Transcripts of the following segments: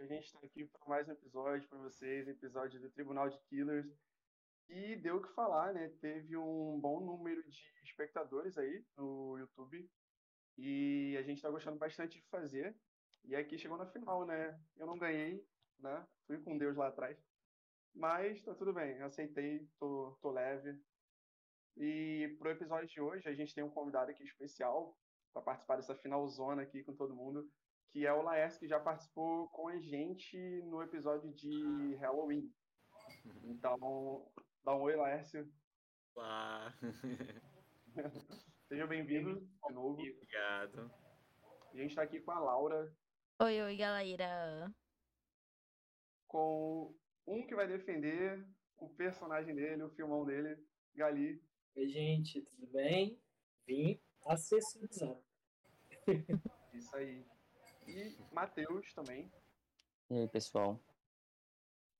A gente está aqui para mais um episódio para vocês, episódio do Tribunal de Killers. E deu o que falar, né? Teve um bom número de espectadores aí no YouTube. E a gente está gostando bastante de fazer. E aqui chegou na final, né? Eu não ganhei, né? Fui com Deus lá atrás. Mas tá tudo bem, aceitei, tô, tô leve. E pro episódio de hoje, a gente tem um convidado aqui especial para participar dessa finalzona aqui com todo mundo que é o Laércio, que já participou com a gente no episódio de Halloween. Então, dá um oi, Laércio. Olá. Seja bem-vindo de novo. Obrigado. E a gente está aqui com a Laura. Oi, oi, galera. Com um que vai defender o personagem dele, o filmão dele, Gali. Oi, gente, tudo bem? Vim assessorizar. Isso aí. E Matheus também. E aí, pessoal?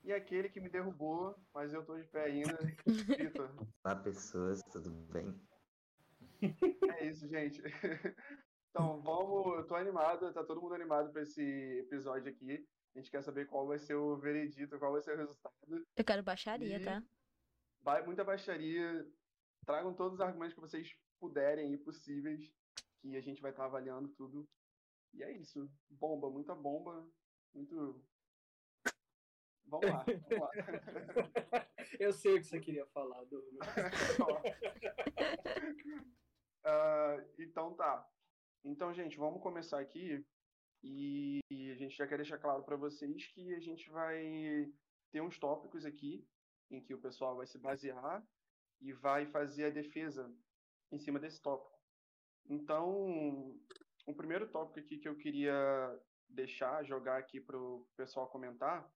E aquele que me derrubou, mas eu tô de pé ainda, Vitor. Olá, pessoas, tudo bem? É isso, gente. Então, vamos. Eu tô animado, tá todo mundo animado pra esse episódio aqui. A gente quer saber qual vai ser o veredito, qual vai ser o resultado. Eu quero baixaria, E- tá? Vai muita baixaria. Tragam todos os argumentos que vocês puderem e possíveis, que a gente vai estar avaliando tudo. E é isso. Bomba, muita bomba. Muito. Vamos lá, vamos lá. Eu sei o que você queria falar, Douglas. Ah, então tá. Então, gente, vamos começar aqui. E a gente já quer deixar claro para vocês que a gente vai ter uns tópicos aqui em que o pessoal vai se basear e vai fazer a defesa em cima desse tópico. Então, o primeiro tópico aqui que eu queria deixar, jogar aqui para o pessoal comentar,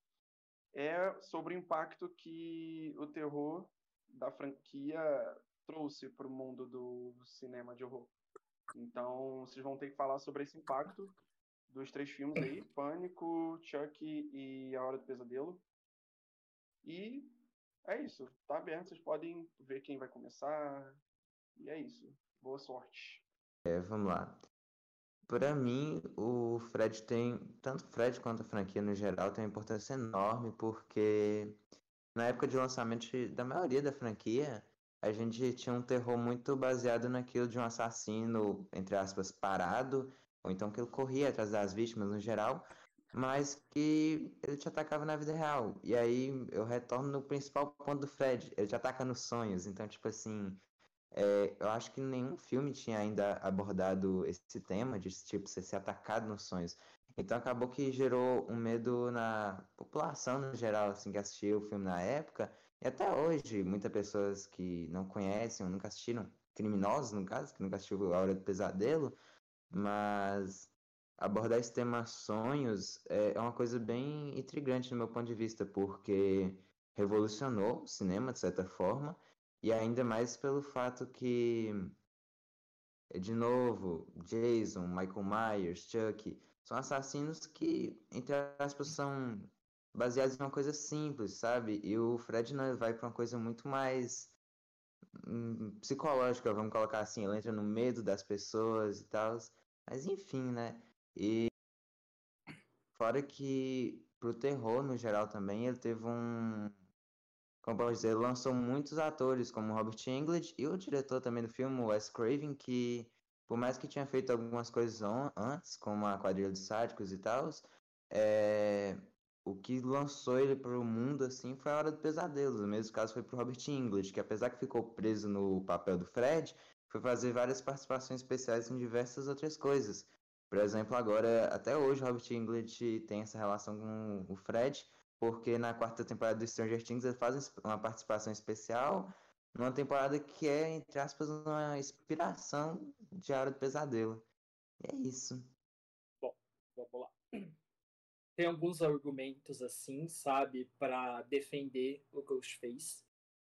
é sobre o impacto que o terror da franquia trouxe para o mundo do cinema de horror. Então, vocês vão ter que falar sobre esse impacto dos três filmes aí, Pânico, Chuck e A Hora do Pesadelo. E é isso, tá aberto, vocês podem ver quem vai começar. E é isso. Boa sorte. É, vamos lá. Para mim, o Fred tem, tanto o Fred quanto a franquia no geral, tem uma importância enorme, porque na época de lançamento da maioria da franquia, a gente tinha um terror muito baseado naquilo de um assassino, entre aspas, parado, ou então que ele corria atrás das vítimas no geral, mas que ele te atacava na vida real. E aí eu retorno no principal ponto do Fred, ele te ataca nos sonhos. Então, tipo assim, é, eu acho que nenhum filme tinha ainda abordado esse tema de tipo você ser atacado nos sonhos. Então acabou que gerou um medo na população no geral, assim, que assistiu o filme na época. E até hoje, muitas pessoas que não conhecem ou nunca assistiram, criminosos no caso, que nunca assistiu A Hora do Pesadelo, mas abordar esse tema sonhos é é uma coisa bem intrigante no meu ponto de vista, porque revolucionou o cinema de certa forma, e ainda mais pelo fato que, de novo, Jason, Michael Myers, Chuck, são assassinos que, entre aspas, são baseados em uma coisa simples, sabe? E o Fred não, vai para uma coisa muito mais hum, psicológica, vamos colocar assim, ele entra no medo das pessoas e tal. Mas enfim, né? E fora que pro terror no geral também, ele teve um como posso dizer, lançou muitos atores, como Robert Englund e o diretor também do filme, Wes Craven, que por mais que tinha feito algumas coisas antes, como a quadrilha dos sádicos e tal, é... o que lançou ele pro mundo assim foi a Hora do Pesadelo. No mesmo caso foi pro Robert Englund, que apesar que ficou preso no papel do Fred, foi fazer várias participações especiais em diversas outras coisas. Por exemplo, agora, até hoje, o Robert Englund tem essa relação com o Fred, porque na quarta temporada do Stranger Things ele faz uma participação especial numa temporada que é, entre aspas, uma inspiração de Hora do Pesadelo. E é isso. Vamos lá. Tem alguns argumentos assim, sabe, para defender o Ghostface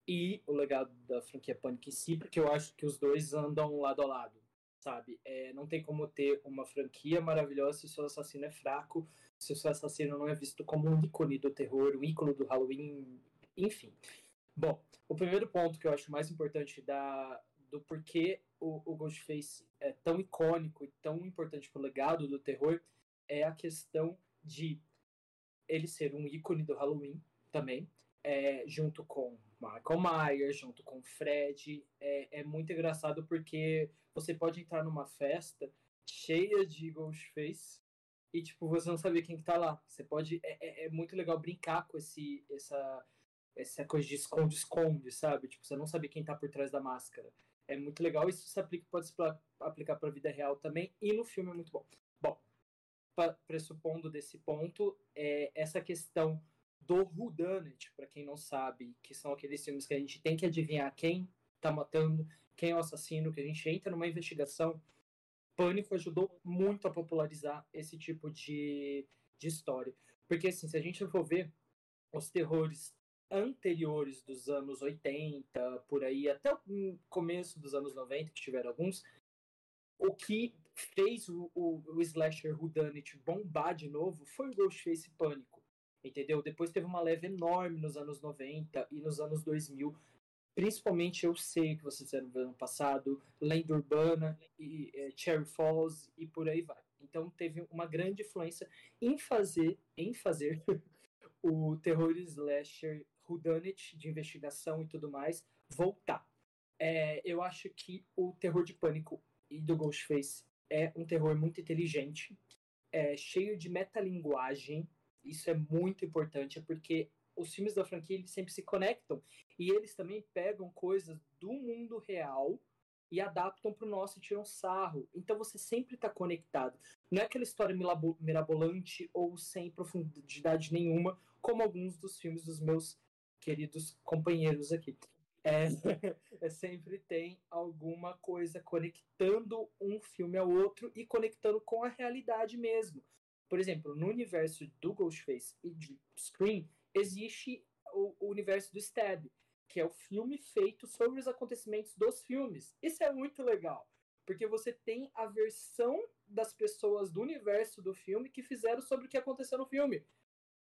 e o legado da franquia Panic em si, porque eu acho que os dois andam lado a lado, sabe? É, não tem como ter uma franquia maravilhosa se o seu assassino é fraco, se o seu assassino não é visto como um ícone do terror, um ícone do Halloween, enfim. Bom, o primeiro ponto que eu acho mais importante da, do porquê o, o Ghostface é tão icônico e tão importante pro legado do terror é a questão de ele ser um ícone do Halloween também, é, junto com Michael Myers, junto com Fred. É, é muito engraçado porque você pode entrar numa festa cheia de Ghostface e, tipo, você não saber quem que tá lá. Você pode... É, é, é muito legal brincar com esse, essa, essa coisa de esconde-esconde, sabe? Tipo, você não sabe quem tá por trás da máscara. É muito legal. Isso se aplica, pode se aplicar pra vida real também. E no filme é muito bom. Bom, pressupondo desse ponto, é essa questão do whodunit, para quem não sabe, que são aqueles filmes que a gente tem que adivinhar quem tá matando, quem é o assassino, que a gente entra numa investigação. Pânico ajudou muito a popularizar esse tipo de, de história. Porque, assim, se a gente for ver os terrores anteriores dos anos 80, por aí, até o começo dos anos 90, que tiveram alguns, o que fez o, o, o slasher whodunit bombar de novo foi o Ghostface Pânico, entendeu? Depois teve uma leve enorme nos anos 90 e nos anos 2000, principalmente eu sei que vocês fizeram no ano passado, Lenda Urbana e é, Cherry Falls e por aí vai. Então teve uma grande influência em fazer, em fazer o terror slasher whodunit de investigação e tudo mais voltar. É, eu acho que o terror de pânico e do Ghostface é um terror muito inteligente, é cheio de metalinguagem. Isso é muito importante, porque os filmes da franquia eles sempre se conectam e eles também pegam coisas do mundo real e adaptam para o nosso e tiram sarro. Então você sempre está conectado. Não é aquela história mirabolante ou sem profundidade nenhuma, como alguns dos filmes dos meus queridos companheiros aqui. É, é, sempre tem alguma coisa conectando um filme ao outro e conectando com a realidade mesmo. Por exemplo, no universo do Ghostface e de Scream, existe o, o universo do Stab, que é o filme feito sobre os acontecimentos dos filmes. Isso é muito legal, porque você tem a versão das pessoas do universo do filme que fizeram sobre o que aconteceu no filme.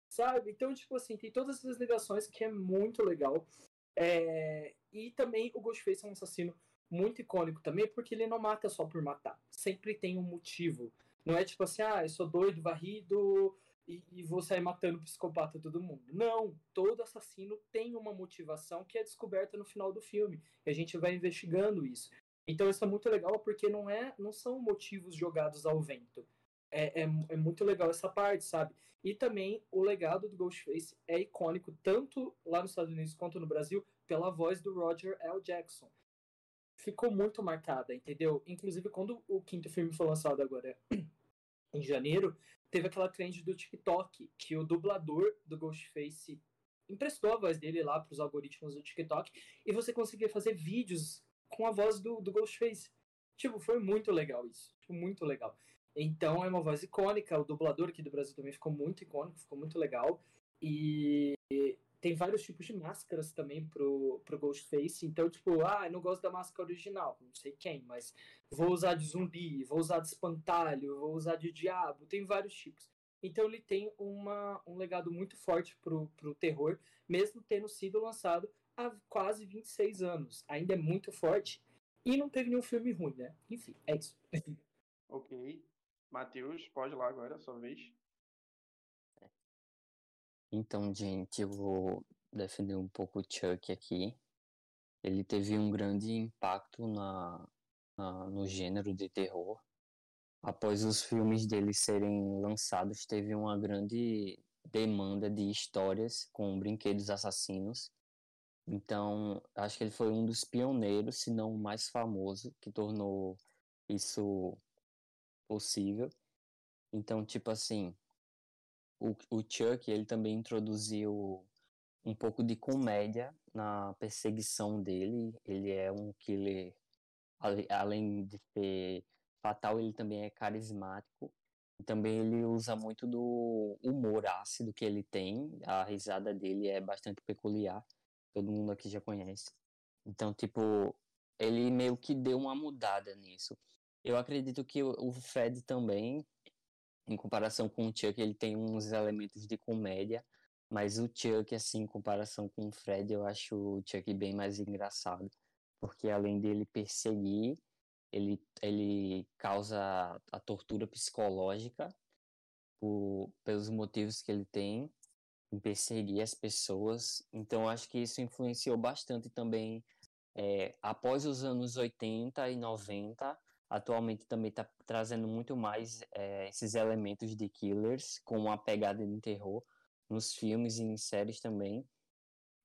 Sabe? Então, tipo assim, tem todas essas ligações que é muito legal. É... E também o Ghostface é um assassino muito icônico também, porque ele não mata só por matar. Sempre tem um motivo. Não é tipo assim, ah, eu sou doido, varrido e, e vou sair matando psicopata todo mundo. Não, todo assassino tem uma motivação que é descoberta no final do filme. E a gente vai investigando isso. Então isso é muito legal porque não é, não são motivos jogados ao vento. É, é, é, muito legal essa parte, sabe? E também o legado do Ghostface é icônico, tanto lá nos Estados Unidos quanto no Brasil, pela voz do Roger L. Jackson. Ficou muito marcada, entendeu? Inclusive, quando o quinto filme foi lançado agora em janeiro, teve aquela trend do TikTok, que o dublador do Ghostface emprestou a voz dele lá para os algoritmos do TikTok e você conseguia fazer vídeos com a voz do, do Ghostface. Tipo, foi muito legal isso. Muito legal. Então é uma voz icônica. O dublador aqui do Brasil também ficou muito icônico, ficou muito legal. E tem vários tipos de máscaras também pro, pro Ghostface. Então, tipo, ah, eu não gosto da máscara original, não sei quem, mas vou usar de zumbi, vou usar de espantalho, vou usar de diabo, tem vários tipos. Então ele tem uma, um legado muito forte pro, pro terror, mesmo tendo sido lançado há quase 26 anos. Ainda é muito forte e não teve nenhum filme ruim, né? Enfim, é isso. ok. Matheus, pode ir lá agora, sua vez. Então, gente, eu vou defender um pouco o Chuck aqui. Ele teve um grande impacto na, na, no gênero de terror. Após os filmes dele serem lançados, teve uma grande demanda de histórias com brinquedos assassinos. Então, acho que ele foi um dos pioneiros, se não o mais famoso, que tornou isso possível. Então, tipo assim, o, o Chuck, ele também introduziu um pouco de comédia na perseguição dele. Ele é um killer, além de ser fatal, ele também é carismático. Também ele usa muito do humor ácido que ele tem. A risada dele é bastante peculiar. Todo mundo aqui já conhece. Então, tipo, ele meio que deu uma mudada nisso. Eu acredito que o Fred também em comparação com o Chuck, ele tem uns elementos de comédia, mas o Chuck, assim, em comparação com o Fred, eu acho o Chuck bem mais engraçado, porque além dele perseguir, ele, ele causa a tortura psicológica por, pelos motivos que ele tem em perseguir as pessoas. Então, acho que isso influenciou bastante também é, após os anos 80 e 90. Atualmente também está trazendo muito mais é, esses elementos de killers com uma pegada de terror nos filmes e em séries também.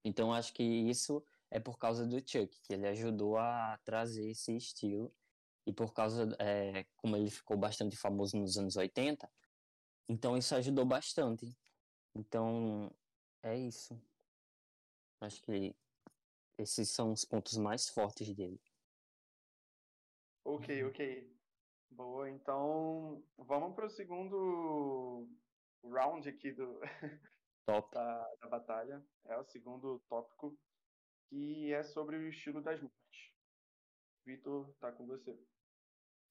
Então, acho que isso é por causa do Chuck, que ele ajudou a trazer esse estilo. E por causa, é, como ele ficou bastante famoso nos anos 80, então isso ajudou bastante. Então, é isso. Acho que esses são os pontos mais fortes dele. Ok, ok. Boa, então vamos para o segundo round aqui do, Top. da, da batalha. É o segundo tópico, que é sobre o estilo das mortes. Vitor, tá com você.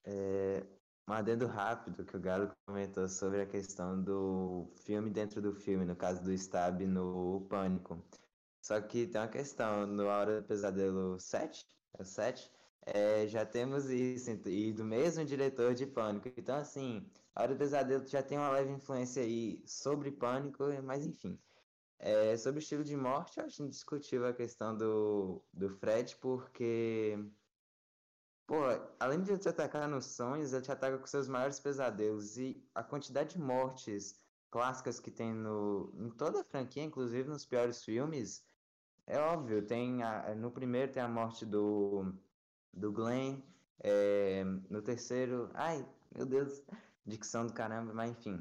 É, um adendo rápido que o Galo comentou sobre a questão do filme dentro do filme, no caso do Stab no Pânico. Só que tem uma questão, no Hora do Pesadelo 7, é o 7, é, já temos isso, e do mesmo diretor de Pânico. Então, assim, A Hora do Pesadelo já tem uma leve influência aí sobre Pânico, mas enfim. É, sobre o estilo de morte, eu acho indiscutível a questão do, do Fred, porque Pô, além de ele te atacar nos sonhos, ele te ataca com seus maiores pesadelos. E a quantidade de mortes clássicas que tem no, em toda a franquia, inclusive nos piores filmes, é óbvio. Tem a, no primeiro tem a morte do, do Glenn. É, no terceiro. Ai, meu Deus, dicção do caramba, mas enfim.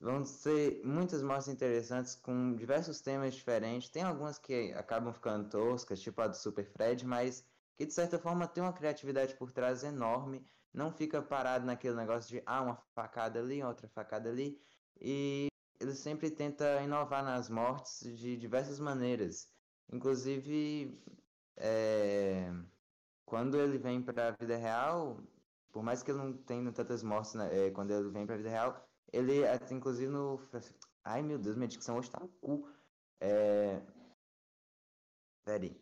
Vão ser muitas mortes interessantes com diversos temas diferentes. Tem algumas que acabam ficando toscas, tipo a do Super Fred, mas que de certa forma tem uma criatividade por trás enorme, não fica parado naquele negócio de ah, uma facada ali, outra facada ali, e ele sempre tenta inovar nas mortes de diversas maneiras. Inclusive, é... quando ele vem para a vida real, por mais que ele não tenha tantas mortes né, é, quando ele vem para a vida real, ele, inclusive no. Ai meu Deus, minha dicção hoje tá no cu. É... Peraí.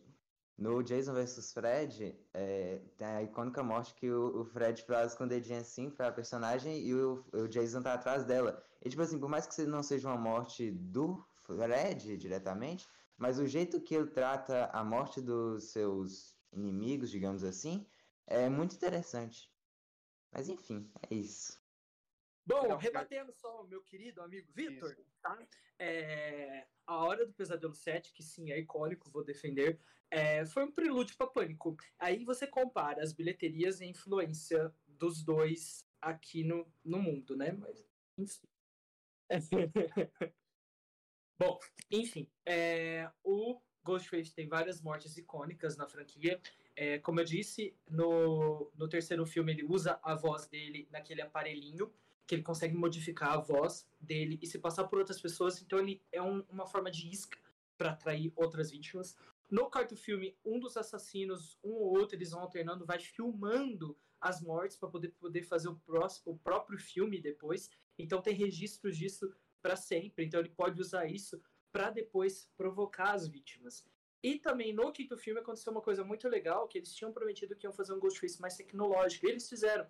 No Jason vs Fred, é, tem a icônica morte que o, o, Fred faz com o dedinho assim pra personagem e o, o, Jason tá atrás dela. E tipo assim, por mais que não seja uma morte do Fred diretamente, mas o jeito que ele trata a morte dos seus inimigos, digamos assim, é muito interessante. Mas enfim, é isso. Bom, rebatendo só o meu querido amigo Vitor, tá? É, a Hora do Pesadelo 7, que sim, é icônico, vou defender, é, foi um prelúdio para Pânico. Aí você compara as bilheterias e a influência dos dois aqui no, no mundo, né? Mas, enfim. Bom, enfim, é, o Ghostface tem várias mortes icônicas na franquia. É, como eu disse, no, no terceiro filme ele usa a voz dele naquele aparelhinho que ele consegue modificar a voz dele e se passar por outras pessoas, então ele é um, uma forma de isca para atrair outras vítimas. No quarto filme, um dos assassinos, um ou outro, eles vão alternando, vai filmando as mortes para poder, poder fazer o, próximo, o próprio filme depois. Então tem registros disso para sempre. Então ele pode usar isso para depois provocar as vítimas. E também no quinto filme aconteceu uma coisa muito legal, que eles tinham prometido que iam fazer um Ghostface mais tecnológico. E eles fizeram.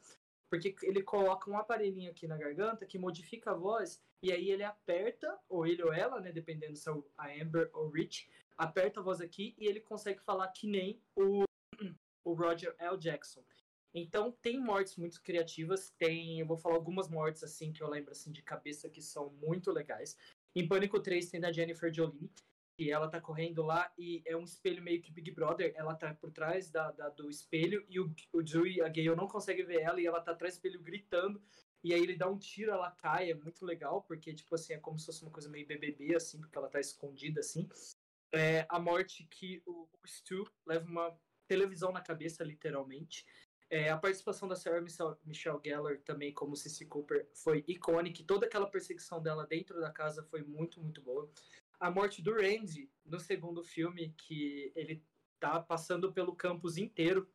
Porque ele coloca um aparelhinho aqui na garganta que modifica a voz, e aí ele aperta, ou ele ou ela, né, dependendo se é a Amber ou Rich, aperta a voz aqui e ele consegue falar que nem o, o Roger L. Jackson. Então tem mortes muito criativas, tem, eu vou falar algumas mortes assim que eu lembro assim de cabeça que são muito legais. Em Pânico 3 tem da Jennifer Jolie, e ela tá correndo lá e é um espelho meio que Big Brother, ela tá por trás da, da do espelho e o, o Joey, a Gale, não consegue ver ela e ela tá atrás do espelho gritando. E aí ele dá um tiro, ela cai, é muito legal, porque, tipo assim, é como se fosse uma coisa meio BBB, assim, porque ela tá escondida, assim. É a morte que o, o Stu leva uma televisão na cabeça, literalmente. É, a participação da Sarah Michelle Gellar também como Cici Cooper foi icônica. Toda aquela perseguição dela dentro da casa foi muito, muito boa a morte do Randy no segundo filme, que ele tá passando pelo campus inteiro,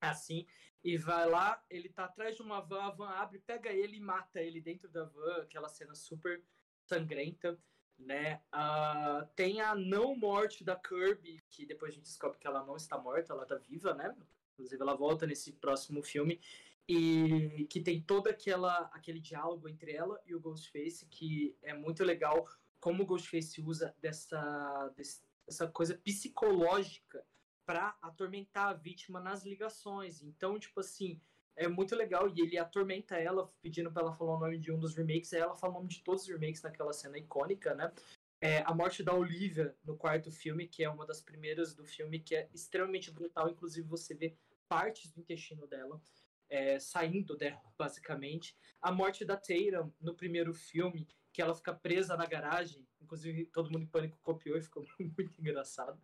assim, e vai lá, ele tá atrás de uma van, a van abre, pega ele e mata ele dentro da van, aquela cena super sangrenta, né? Uh, tem a não morte da Kirby, que depois a gente descobre que ela não está morta, ela tá viva, né? Inclusive ela volta nesse próximo filme. e que tem todo aquela, aquele diálogo entre ela e o Ghostface, que é muito legal como o Ghostface usa dessa, dessa coisa psicológica para atormentar a vítima nas ligações. Então, tipo assim, é muito legal e ele atormenta ela pedindo para ela falar o nome de um dos remakes, e ela fala o nome de todos os remakes naquela cena icônica, né? É, a morte da Olivia no quarto filme, que é uma das primeiras do filme, que é extremamente brutal, inclusive você vê partes do intestino dela é, saindo dela, basicamente. A morte da Tatum no primeiro filme, que ela fica presa na garagem, inclusive todo mundo em pânico copiou e ficou muito engraçado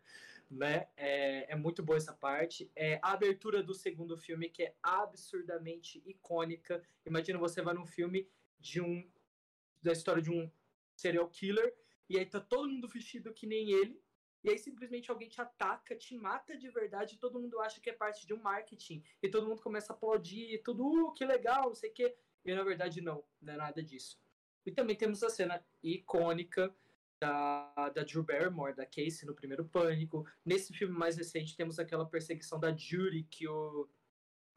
né? É, é muito boa essa parte. É, a abertura do segundo filme, que é absurdamente icônica. Imagina você vai num filme de um da história de um serial killer e aí tá todo mundo vestido que nem ele. E aí simplesmente alguém te ataca, te mata de verdade, e todo mundo acha que é parte de um marketing. E todo mundo começa a aplaudir, tudo, uh, que legal, não sei o quê. E na verdade não, não é nada disso. E também temos a cena icônica da, da Drew Barrymore, da Casey no primeiro Pânico. Nesse filme mais recente temos aquela perseguição da Judy que o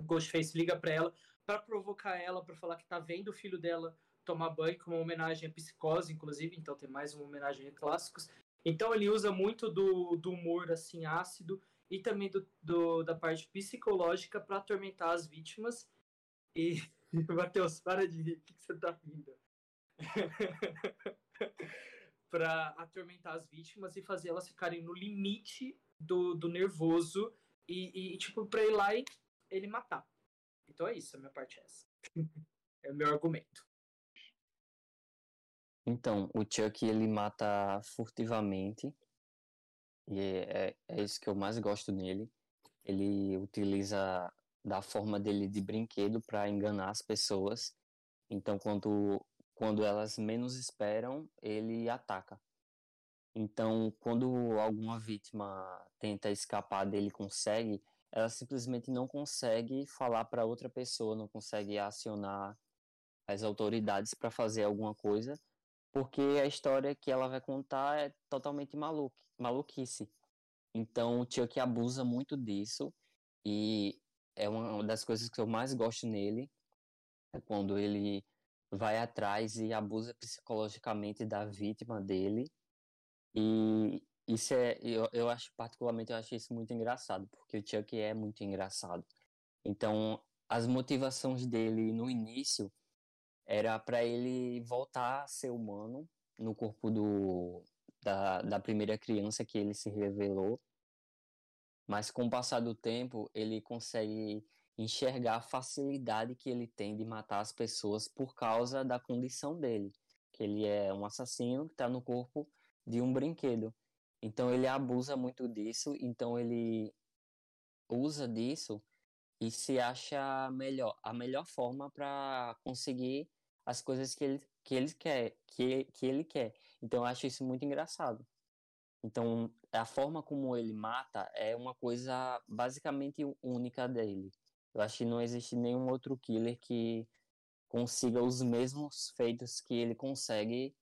Ghostface liga para ela para provocar ela para falar que tá vendo o filho dela tomar banho como uma homenagem à psicose, inclusive, então tem mais uma homenagem a clássicos. Então ele usa muito do, do humor assim ácido e também do, do da parte psicológica para atormentar as vítimas. E Matheus, para de rir, o que, você tá rindo? para atormentar as vítimas e fazer elas ficarem no limite do, do nervoso e, e, tipo, pra ir lá e ele matar. Então é isso, a minha parte é essa. é o meu argumento. Então, o Chuck, ele mata furtivamente. E é, é, isso que eu mais gosto nele. Ele utiliza da forma dele de brinquedo para enganar as pessoas. Então, quando quando elas menos esperam, ele ataca. Então, quando alguma vítima tenta escapar dele consegue, ela simplesmente não consegue falar para outra pessoa, não consegue acionar as autoridades para fazer alguma coisa, porque a história que ela vai contar é totalmente maluca, maluquice. Então, o Chuck abusa muito disso e é uma das coisas que eu mais gosto nele, é quando ele vai atrás e abusa psicologicamente da vítima dele. E isso é, eu, eu acho, particularmente, eu acho isso muito engraçado, porque o Chuck é muito engraçado. Então, as motivações dele no início era para ele voltar a ser humano no corpo do, da, da primeira criança que ele se revelou. Mas com o passar do tempo, ele consegue enxergar a facilidade que ele tem de matar as pessoas por causa da condição dele, que ele é um assassino que está no corpo de um brinquedo. Então ele abusa muito disso, então ele usa disso e se acha melhor, a melhor forma para conseguir as coisas que ele, que ele quer, que, que ele quer. Então eu acho isso muito engraçado. Então a forma como ele mata é uma coisa basicamente única dele. Eu acho que não existe nenhum outro killer que consiga os mesmos feitos que ele consegue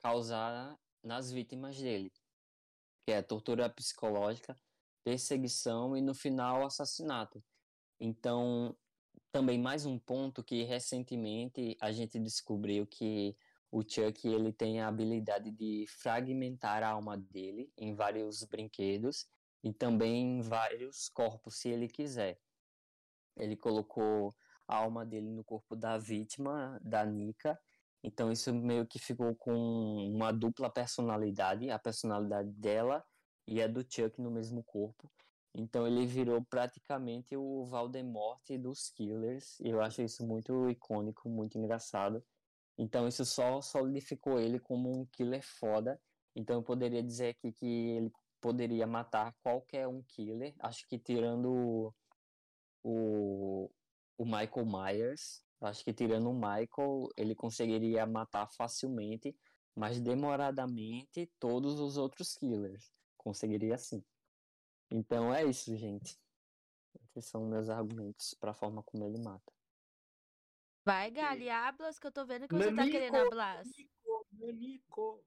causar nas vítimas dele, que é tortura psicológica, perseguição e no final assassinato. Então, também mais um ponto que recentemente a gente descobriu que o Chuck ele tem a habilidade de fragmentar a alma dele em vários brinquedos e também em vários corpos, se ele quiser. Ele colocou a alma dele no corpo da vítima, da Nika. Então isso meio que ficou com uma dupla personalidade, a personalidade dela e a do Chuck no mesmo corpo. Então ele virou praticamente o Voldemort dos Killers. E eu acho isso muito icônico, muito engraçado. Então isso só solidificou ele como um killer foda. Então eu poderia dizer aqui que ele poderia matar qualquer um killer. Acho que tirando o, o Michael Myers. Acho que tirando o Michael, ele conseguiria matar facilmente, mas demoradamente todos os outros killers. Conseguiria sim. Então é isso, gente. Esses são meus argumentos para a forma como ele mata. Vai, Gali, hablas que eu tô vendo que você tá querendo hablar. Manico,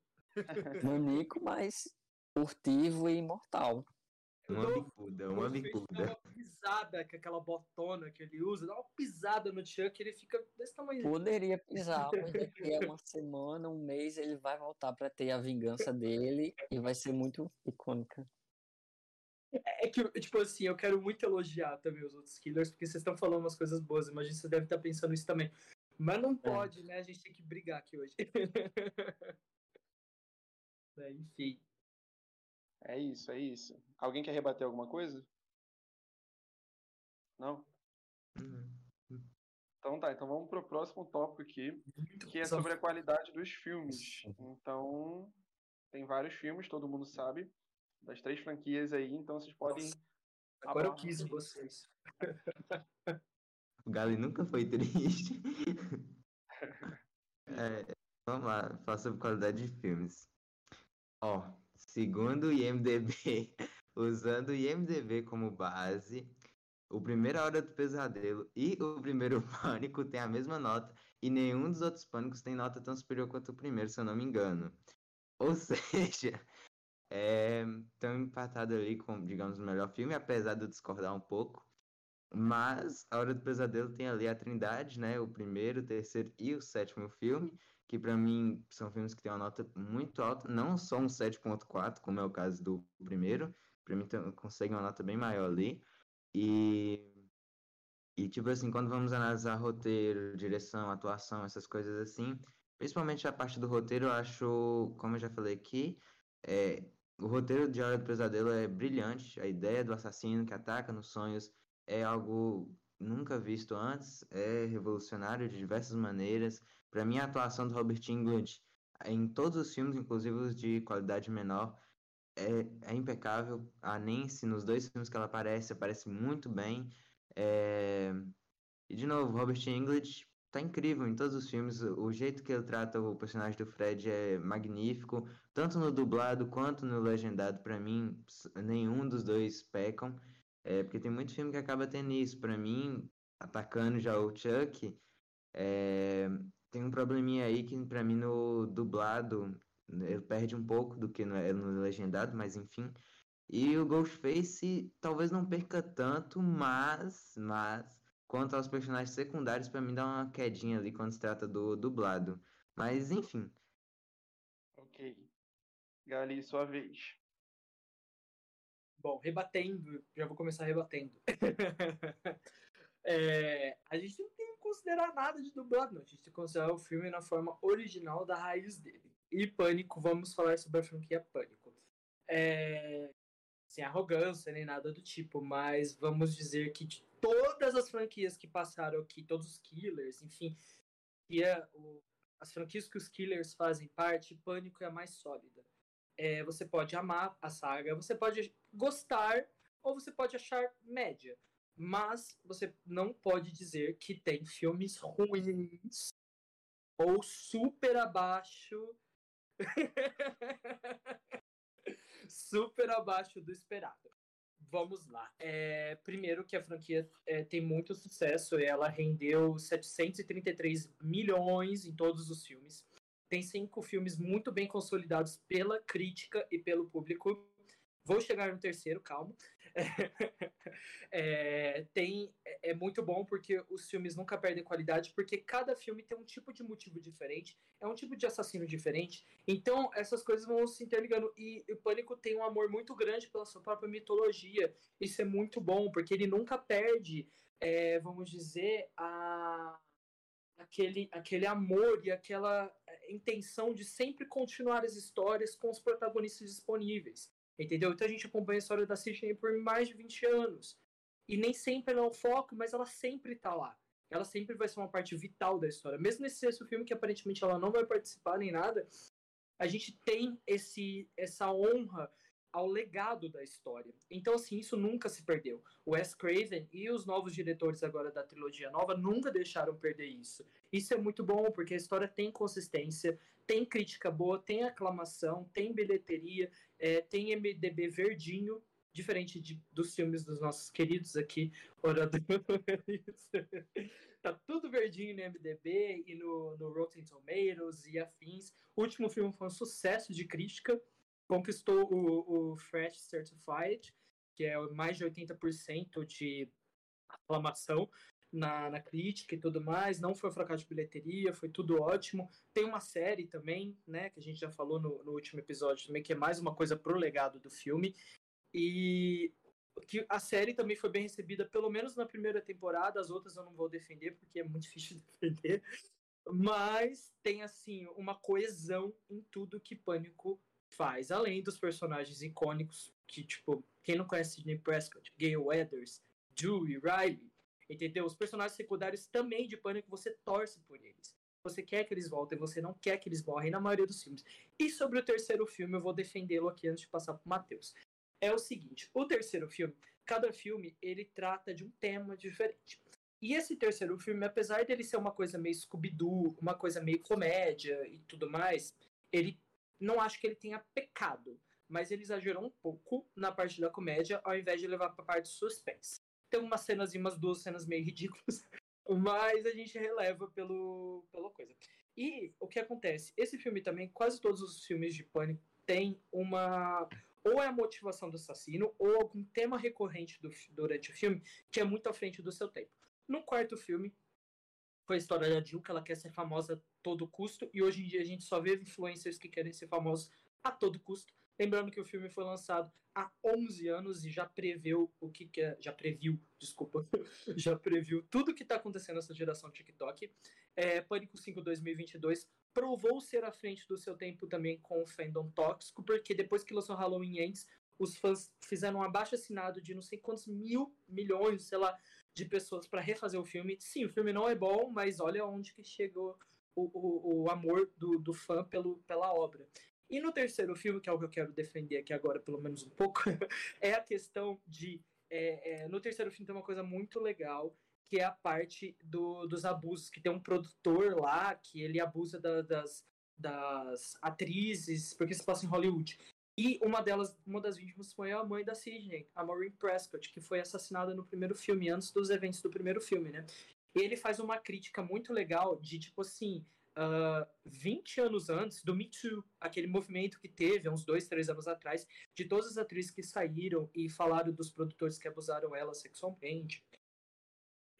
Manico, mas furtivo e imortal. Uma Não, bicuda, O uma Ghostface Dá bicuda. uma pisada com aquela botona que ele usa, dá uma pisada no Chuck, ele fica desse tamanho. Poderia pisar, mas daqui a uma semana, um mês, ele vai voltar pra ter a vingança dele e vai ser muito icônica. É que, tipo assim, eu quero muito elogiar também os outros killers, porque vocês estão falando umas coisas boas, imagina que você deve estar pensando isso também. Mas não pode, né? A gente tem que brigar aqui hoje. É, enfim. É isso, é isso. Alguém quer rebater alguma coisa? Não? Então tá, então vamos pro próximo tópico aqui, que é sobre a qualidade dos filmes. Então, tem vários filmes, todo mundo sabe, das três franquias aí, então vocês podem. Nossa, Agora eu quis vocês. O Gali nunca foi triste. É, vamos lá, falar sobre qualidade de filmes. Ó, segundo o IMDB, usando o IMDB como base, o Primeira Hora do Pesadelo e o Primeiro Pânico têm a mesma nota e nenhum dos outros pânicos tem nota tão superior quanto o primeiro, se eu não me engano. Ou seja, estão empatados ali com, digamos, o melhor filme, apesar de eu discordar um pouco. Mas A Hora do Pesadelo tem ali a Trindade, né? O primeiro, o terceiro e o sétimo filme, que pra mim são filmes que têm uma nota muito alta, não só um 7.4, como é o caso do primeiro, pra mim consegue uma nota bem maior ali. E e tipo assim, quando vamos analisar roteiro, direção, atuação, essas coisas assim, principalmente a parte do roteiro, eu acho, como eu já falei aqui, é, o roteiro de Hora do Pesadelo é brilhante, a ideia do assassino que ataca nos sonhos é algo nunca visto antes, é revolucionário de diversas maneiras. Para mim, a atuação do Robert Englund em todos os filmes, inclusive os de qualidade menor, é, é impecável. A Nancy, nos dois filmes que ela aparece, aparece muito bem. É, E, de novo, Robert Englund tá incrível em todos os filmes. O jeito que ele trata o personagem do Fred é magnífico, tanto no dublado quanto no legendado. Para mim, nenhum dos dois pecam. É, porque tem muito filme que acaba tendo isso. Pra mim, atacando já o Chuck, é, tem um probleminha aí que pra mim no dublado ele perde um pouco do que no, no legendado, mas enfim. E o Ghostface talvez não perca tanto, mas, mas quanto aos personagens secundários, pra mim dá uma quedinha ali quando se trata do dublado. Mas enfim, Ok. Gali, sua vez. Bom, rebatendo, já vou começar rebatendo. É, a gente não tem que considerar nada de dublado, não. A gente tem que considerar o filme na forma original da raiz dele. E Pânico, vamos falar sobre a franquia Pânico. É, sem arrogância nem nada do tipo, mas vamos dizer que de todas as franquias que passaram aqui, todos os killers, enfim, que é o- as franquias que os killers fazem parte, Pânico é a mais sólida. É, você pode amar a saga, você pode gostar ou você pode achar média. Mas você não pode dizer que tem filmes ruins ou super abaixo. super abaixo do esperado. Vamos lá. É, primeiro que a franquia é, tem muito sucesso, ela rendeu 733 milhões em todos os filmes. Tem cinco filmes muito bem consolidados pela crítica e pelo público. Vou chegar no terceiro, calma. É, tem, é muito bom porque os filmes nunca perdem qualidade, porque cada filme tem um tipo de motivo diferente, é um tipo de assassino diferente. Então, essas coisas vão se interligando. E o Pânico tem um amor muito grande pela sua própria mitologia. Isso é muito bom, porque ele nunca perde, é, vamos dizer, a, aquele, aquele amor e aquela intenção de sempre continuar as histórias com os protagonistas disponíveis. Entendeu? Então a gente acompanha a história da Sidney por mais de 20 anos. E nem sempre ela é o foco, mas ela sempre tá lá. Ela sempre vai ser uma parte vital da história. Mesmo nesse sexto filme, que aparentemente ela não vai participar nem nada, a gente tem esse, essa honra ao legado da história. Então, assim, isso nunca se perdeu. O Wes Craven e os novos diretores agora da trilogia nova nunca deixaram perder isso. Isso é muito bom, porque a história tem consistência, tem crítica boa, tem aclamação, tem bilheteria, é, tem MDB verdinho, diferente de, dos filmes dos nossos queridos aqui, oradores. tá tudo verdinho no MDB e no, no Rotten Tomatoes e afins. O último filme foi um sucesso de crítica, conquistou o, o Fresh Certified. que é mais de 80% de aclamação na, na crítica e tudo mais. Não foi um fracasso de bilheteria, foi tudo ótimo. Tem uma série também, né, que a gente já falou no, no último episódio também, que é mais uma coisa pro legado do filme. E que a série também foi bem recebida, pelo menos na primeira temporada. As outras eu não vou defender, porque é muito difícil de defender. Mas tem, assim, uma coesão em tudo que Pânico faz. Além dos personagens icônicos, que, tipo, quem não conhece Sidney Prescott, Gail Weathers, Dewey, Riley, entendeu? Os personagens secundários também de Pânico, você torce por eles. Você quer que eles voltem, você não quer que eles morrem na maioria dos filmes. E sobre o terceiro filme, eu vou defendê-lo aqui antes de passar pro Matheus. É o seguinte, o terceiro filme, cada filme, ele trata de um tema diferente. E esse terceiro filme, apesar dele ser uma coisa meio Scooby-Doo, uma coisa meio comédia e tudo mais, ele não acho que ele tenha pecado, mas ele exagerou um pouco na parte da comédia ao invés de levar para a parte de suspense. Tem umas cenas e umas duas cenas meio ridículas, mas a gente releva pelo, pela coisa. E o que acontece? Esse filme também, quase todos os filmes de pânico têm uma ou é a motivação do assassino ou algum tema recorrente do, durante o filme que é muito à frente do seu tempo. No quarto filme, foi a história da Jill, que ela quer ser famosa a todo custo, e hoje em dia a gente só vê influencers que querem ser famosos a todo custo. Lembrando que o filme foi lançado há 11 anos e já preveu o que, que é, já previu, desculpa, já previu tudo que está acontecendo nessa geração TikTok. É, Pânico 5 2022 provou ser à frente do seu tempo também com o fandom tóxico, porque depois que lançou Halloween Ends, os fãs fizeram um abaixo assinado de não sei quantos mil milhões, sei lá, de pessoas para refazer o filme. Sim, o filme não é bom, mas olha onde que chegou o, o, o amor do, do fã pelo, pela obra. E no terceiro filme, que é o que eu quero defender aqui agora, pelo menos um pouco, é a questão de. É, é, no terceiro filme tem uma coisa muito legal, que é a parte do, dos abusos, que tem um produtor lá que ele abusa da, das, das atrizes, porque se passa em Hollywood. E uma delas, uma das vítimas foi a mãe da Sidney, a Maureen Prescott, que foi assassinada no primeiro filme, antes dos eventos do primeiro filme, né? E ele faz uma crítica muito legal de, tipo assim, uh, ah, 20 anos antes do Me Too, aquele movimento que teve, há uns dois, três anos atrás, de todas as atrizes que saíram e falaram dos produtores que abusaram ela sexualmente.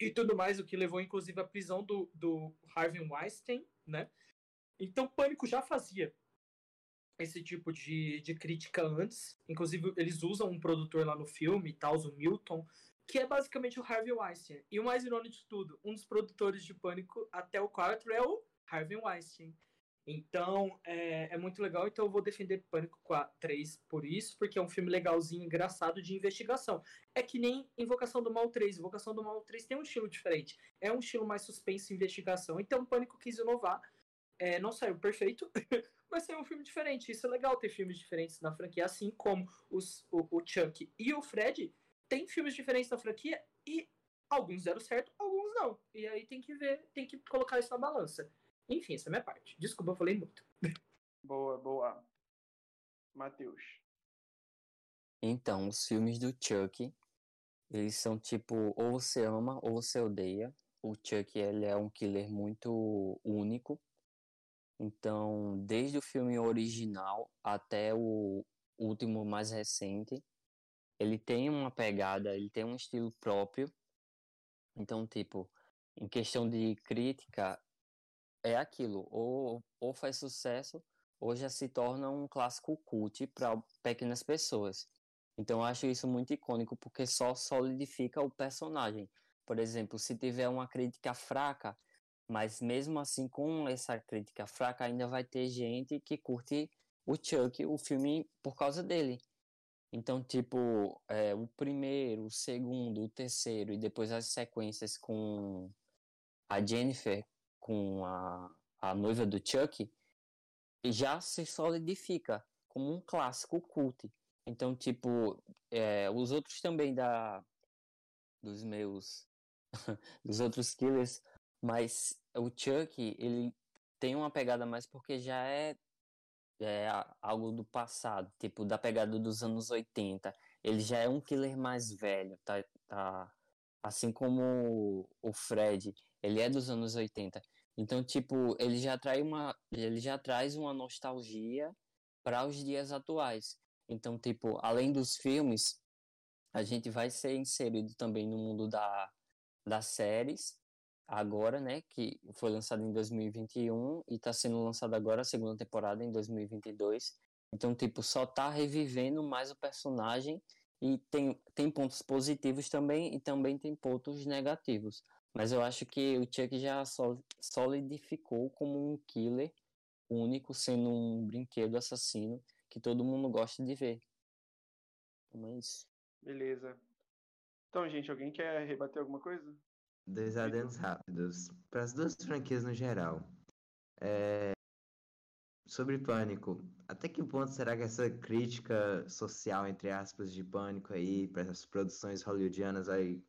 E tudo mais, o que levou, inclusive, à prisão do, do Harvey Weinstein, né? Então, Pânico já fazia esse tipo de, de crítica antes. Inclusive, eles usam um produtor lá no filme, tal, o Milton, que é basicamente o Harvey Weinstein. E o mais irônico de tudo, um dos produtores de Pânico até o 4 é o Harvey Weinstein. Então, é, é muito legal. Então, eu vou defender Pânico 4, 3 por isso, porque é um filme legalzinho, engraçado de investigação. É que nem Invocação do Mal 3. Invocação do Mal 3 tem um estilo diferente. É um estilo mais suspense e investigação. Então, Pânico quis inovar. É, não saiu perfeito, mas saiu um filme diferente. Isso é legal ter filmes diferentes na franquia, assim como os, o, o Chuck e o Fred têm filmes diferentes na franquia e alguns deram certo, alguns não. E aí tem que ver, tem que colocar isso na balança. Enfim, essa é a minha parte. Desculpa, eu falei muito. Boa, boa. Matheus. Então, os filmes do Chuck, eles são tipo, ou você ama ou você odeia. O Chuck, ele é um killer muito único. Então, desde o filme original até o último mais recente, ele tem uma pegada, ele tem um estilo próprio. Então, tipo, em questão de crítica, é aquilo, ou, ou faz sucesso, ou já se torna um clássico cult para pequenas pessoas. Então eu acho isso muito icônico porque só solidifica o personagem. Por exemplo, se tiver uma crítica fraca, mas mesmo assim com essa crítica fraca ainda vai ter gente que curte o Chuck, o filme por causa dele. Então, tipo, é, o primeiro, o segundo, o terceiro e depois as sequências com a Jennifer com a, a noiva do Chuck, já se solidifica como um clássico cult. Então, tipo, é, os outros também da dos meus dos outros killers, mas o Chuck, ele tem uma pegada mais porque já é, é algo do passado, tipo, da pegada dos anos 80. Ele já é um killer mais velho, tá, tá assim como o Fred, ele é dos anos 80. Então, tipo, ele já traz uma, ele já traz uma nostalgia para os dias atuais. Então, tipo, além dos filmes, a gente vai ser inserido também no mundo da, das séries, agora, né, que foi lançado em 2021 e está sendo lançada agora a segunda temporada em 2022. Então, tipo, só tá revivendo mais o personagem e tem, tem pontos positivos também e também tem pontos negativos. Mas eu acho que o Chuck já solidificou como um killer único, sendo um brinquedo assassino que todo mundo gosta de ver. Então é isso. Beleza. Então, gente, alguém quer rebater alguma coisa? Dois adendos rápidos. Para as duas franquias no geral. É... Sobre Pânico, até que ponto será que essa crítica social, entre aspas, de Pânico aí, para as produções hollywoodianas vai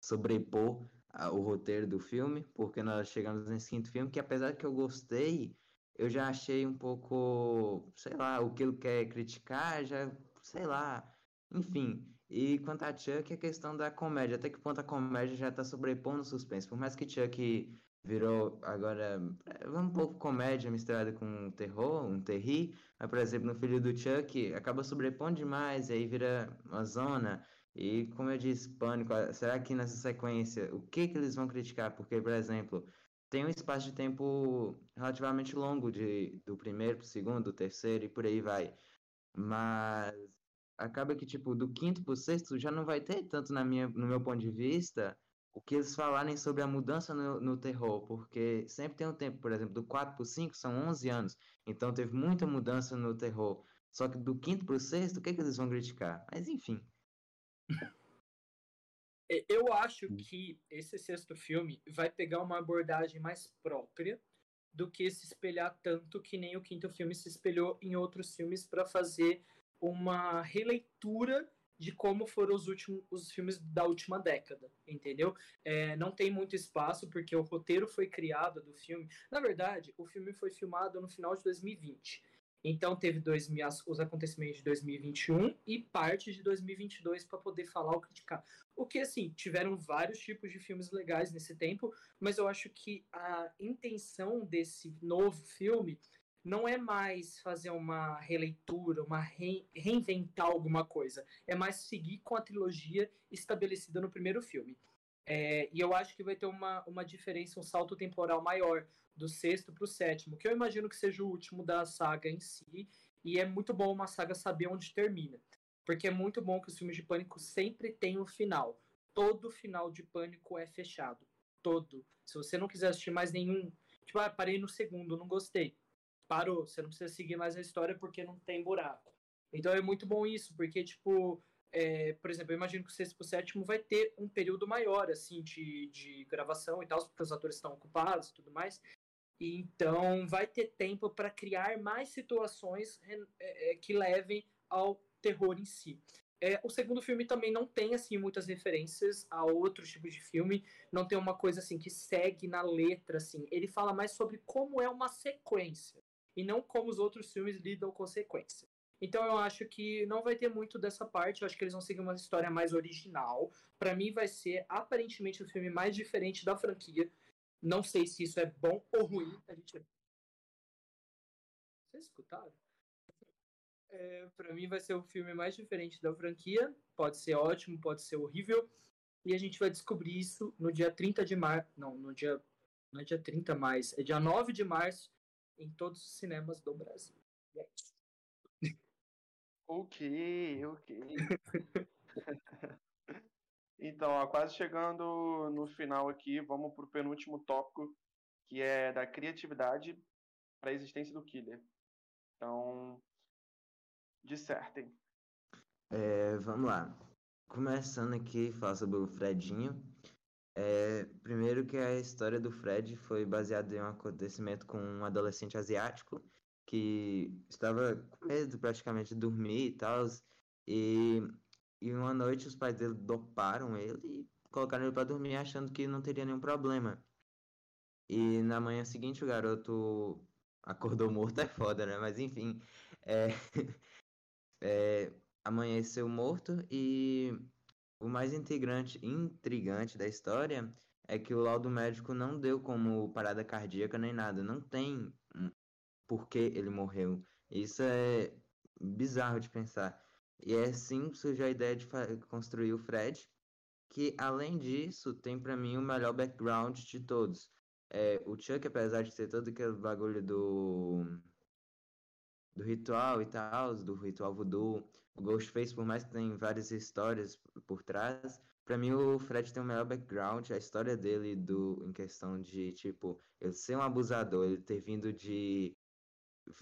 sobrepor o roteiro do filme? Porque nós chegamos nesse quinto filme que, apesar que eu gostei, eu já achei um pouco, sei lá, o que ele quer criticar, já, sei lá, enfim. E quanto a Chuck, a questão da comédia, até que ponto a comédia já tá sobrepondo o suspense. Por mais que Chuck virou agora é, um pouco comédia misturada com terror, um terri, mas, por exemplo, no Filho do Chuck, acaba sobrepondo demais, e aí vira uma zona. E, como eu disse, pânico, será que nessa sequência, o que que eles vão criticar? Porque, por exemplo, tem um espaço de tempo relativamente longo de, do primeiro pro segundo, do terceiro e por aí vai. Mas acaba que, tipo, do quinto pro sexto já não vai ter tanto na minha, no meu ponto de vista o que eles falarem sobre a mudança no, no terror, porque sempre tem um tempo, por exemplo, do 4 pro 5 são 11 anos, então teve muita mudança no terror. Só que do quinto pro sexto, o que, é que eles vão criticar? Mas enfim. É, eu acho que esse sexto filme vai pegar uma abordagem mais própria do que se espelhar tanto que nem o quinto filme se espelhou em outros filmes para fazer uma releitura de como foram os últimos os filmes da última década, entendeu? É, não tem muito espaço porque o roteiro foi criado do filme. Na verdade, o filme foi filmado no final de 2020. Então teve dois, os acontecimentos de 2021 e parte de 2022 para poder falar ou criticar. O que assim, tiveram vários tipos de filmes legais nesse tempo, mas eu acho que a intenção desse novo filme não é mais fazer uma releitura, uma re reinventar alguma coisa. É mais seguir com a trilogia estabelecida no primeiro filme. É, e eu acho que vai ter uma, uma diferença, um salto temporal maior do sexto para o sétimo, que eu imagino que seja o último da saga em si. E é muito bom uma saga saber onde termina. Porque é muito bom que os filmes de pânico sempre têm um final. Todo final de pânico é fechado. Todo. Se você não quiser assistir mais nenhum. Tipo, ah, parei no segundo, não gostei parou, você não precisa seguir mais a história porque não tem buraco. Então é muito bom isso, porque, tipo, é, por exemplo, eu imagino que o sexto pro sétimo vai ter um período maior, assim, de, de gravação e tal, porque os atores estão ocupados e tudo mais. Então vai ter tempo para criar mais situações é, é, que levem ao terror em si. É, o segundo filme também não tem assim muitas referências a outros tipos de filme, não tem uma coisa assim que segue na letra assim. Ele fala mais sobre como é uma sequência e não como os outros filmes lidam com sequência. Então eu acho que não vai ter muito dessa parte, eu acho que eles vão seguir uma história mais original. Para mim vai ser aparentemente o filme mais diferente da franquia. Não sei se isso é bom ou ruim. A gente... Vocês escutaram? É, para mim vai ser o filme mais diferente da franquia. Pode ser ótimo, pode ser horrível. E a gente vai descobrir isso no dia 30 de março. Não, no dia. Não é dia 30 mais, é dia 9 de março em todos os cinemas do Brasil. é isso. Ok, ok. então, ó, quase chegando no final aqui, vamos para o penúltimo tópico, que é da criatividade para a existência do killer. Então, dissertem. É, vamos lá. Começando aqui, falar sobre o Fredinho. É, primeiro que a história do Fred foi baseada em um acontecimento com um adolescente asiático que estava com medo praticamente de dormir e tal. E, e uma noite os pais dele doparam ele e colocaram ele para dormir achando que não teria nenhum problema. E na manhã seguinte o garoto acordou morto, é foda, né? Mas enfim, é, é, amanheceu morto e o mais intrigante, intrigante da história é que o laudo médico não deu como parada cardíaca nem nada. Não tem por que ele morreu. Isso é bizarro de pensar. E é assim que surgiu a ideia de construir o Fred, que além disso tem para mim o melhor background de todos. É, o Chuck, apesar de ter todo aquele bagulho do do ritual e tal, do ritual voodoo, o Ghostface, por mais que tenha várias histórias por trás, para mim o Fred tem o melhor background, a história dele do em questão de tipo ele ser um abusador, ele ter vindo de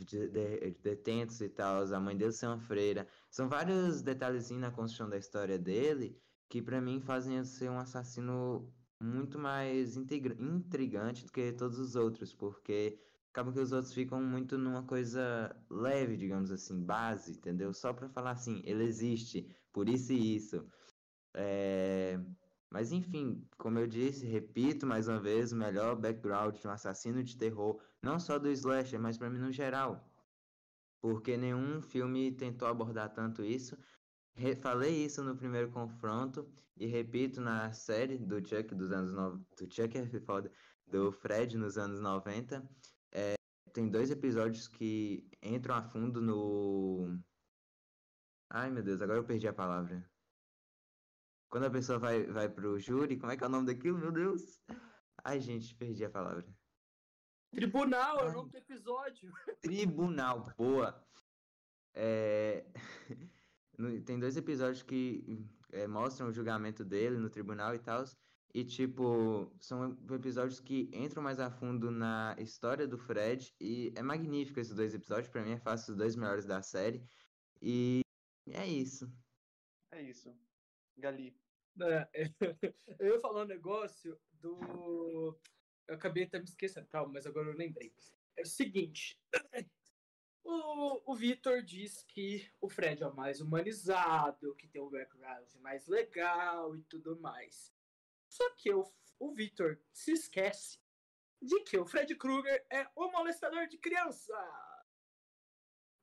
de, de, detentos e tal, a mãe dele ser uma freira. São vários detalhezinhos na construção da história dele que para mim fazem ele ser um assassino muito mais intrigante do que todos os outros, porque acaba que os outros ficam muito numa coisa leve, digamos assim, base, entendeu? Só para falar assim, ele existe, por isso e isso. É... Mas enfim, como eu disse, repito mais uma vez, o melhor background de um assassino de terror, não só do slasher, mas para mim no geral. Porque nenhum filme tentou abordar tanto isso. Re falei isso no primeiro confronto e repito na série do Chuck dos anos no... do Chuck é foda, do Fred nos anos 90. Tem dois episódios que entram a fundo no Ai meu Deus, agora eu perdi a palavra. Quando a pessoa vai, vai pro júri, como é que é o nome daquilo? Meu Deus! Ai, gente, perdi a palavra. Tribunal, é o nome do episódio. Tribunal, boa. É... Tem dois episódios que é, mostram o julgamento dele no tribunal e tal. E, tipo, são episódios que entram mais a fundo na história do Fred. E é magnífico esses dois episódios. Para mim, é fácil os dois melhores da série. E é isso. É isso. Gali. É, eu ia falar um negócio do. Eu acabei até me esquecendo, calma, mas agora eu lembrei. É o seguinte. O, o Vitor diz que o Fred é o mais humanizado, que tem um background mais legal e tudo mais. Só que o, o Vitor se esquece de que o Fred Krueger é um molestador de criança.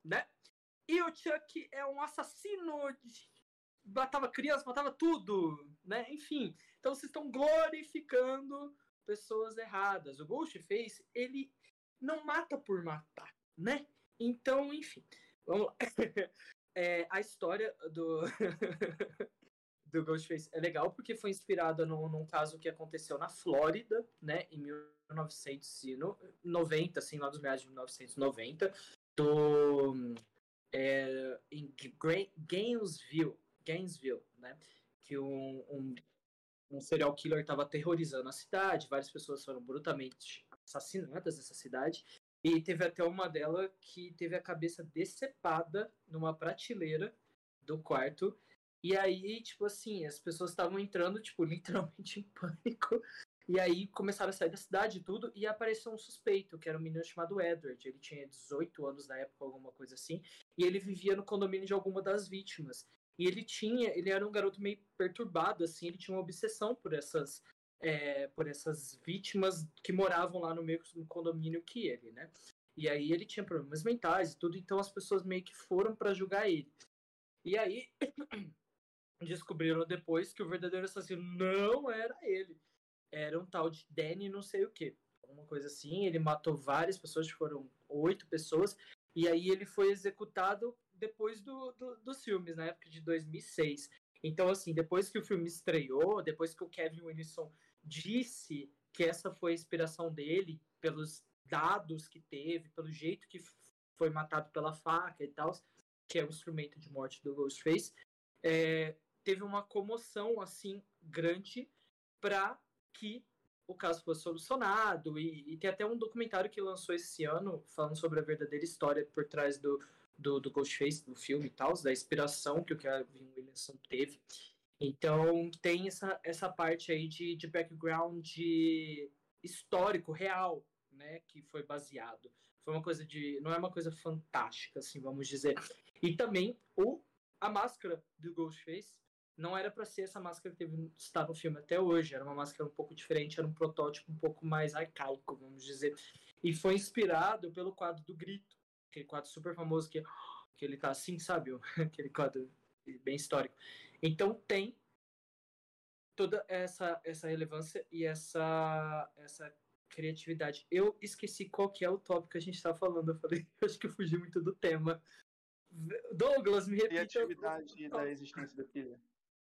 Né? E o Chuck é um assassino de matava criança, matava tudo, né? Enfim, então vocês estão glorificando pessoas erradas. O Ghostface, ele não mata por matar, né? Então, enfim, vamos lá. É, a história do do Ghostface é legal porque foi inspirada no, num caso que aconteceu na Flórida, né, em 1990, assim, lá dos meados de 1990, do é, em Gainesville, Gainesville, né? Que um, um, um serial killer estava aterrorizando a cidade, várias pessoas foram brutalmente assassinadas nessa cidade, e teve até uma delas que teve a cabeça decepada numa prateleira do quarto. E aí, tipo assim, as pessoas estavam entrando, tipo, literalmente em pânico. E aí começaram a sair da cidade e tudo, e apareceu um suspeito, que era um menino chamado Edward. Ele tinha 18 anos na época, alguma coisa assim, e ele vivia no condomínio de alguma das vítimas. E ele tinha, ele era um garoto meio perturbado, assim, ele tinha uma obsessão por essas, é, por essas vítimas que moravam lá no mesmo condomínio que ele, né? E aí ele tinha problemas mentais e tudo, então as pessoas meio que foram para julgar ele. E aí descobriram depois que o verdadeiro assassino não era ele. Era um tal de Danny não sei o que. Uma coisa assim, ele matou várias pessoas, foram oito pessoas, e aí ele foi executado depois do, do, dos filmes, na época de 2006. Então, assim, depois que o filme estreou, depois que o Kevin Wilson disse que essa foi a inspiração dele, pelos dados que teve, pelo jeito que foi matado pela faca e tal, que é o instrumento de morte do Ghostface, é, teve uma comoção, assim, grande para que o caso fosse solucionado. E, e, tem até um documentário que lançou esse ano falando sobre a verdadeira história por trás do, do, do Ghostface, do filme e tal, da inspiração que o Kevin Williamson teve. Então tem essa, essa parte aí de, de background histórico, real, né, que foi baseado. Foi uma coisa de. Não é uma coisa fantástica, assim, vamos dizer. E também o, a máscara do Ghostface não era para ser essa máscara que teve, está no filme até hoje. Era uma máscara um pouco diferente, era um protótipo um pouco mais arcaico, vamos dizer. E foi inspirado pelo quadro do Grito, aquele quadro super famoso que, que ele tá assim, sabe? Aquele quadro bem histórico. Então tem toda essa, essa relevância e essa, essa criatividade. Eu esqueci qual que é o tópico que a gente tá falando. Eu falei, eu acho que eu fugi muito do tema. Douglas, me repita. atividade da existência da filha.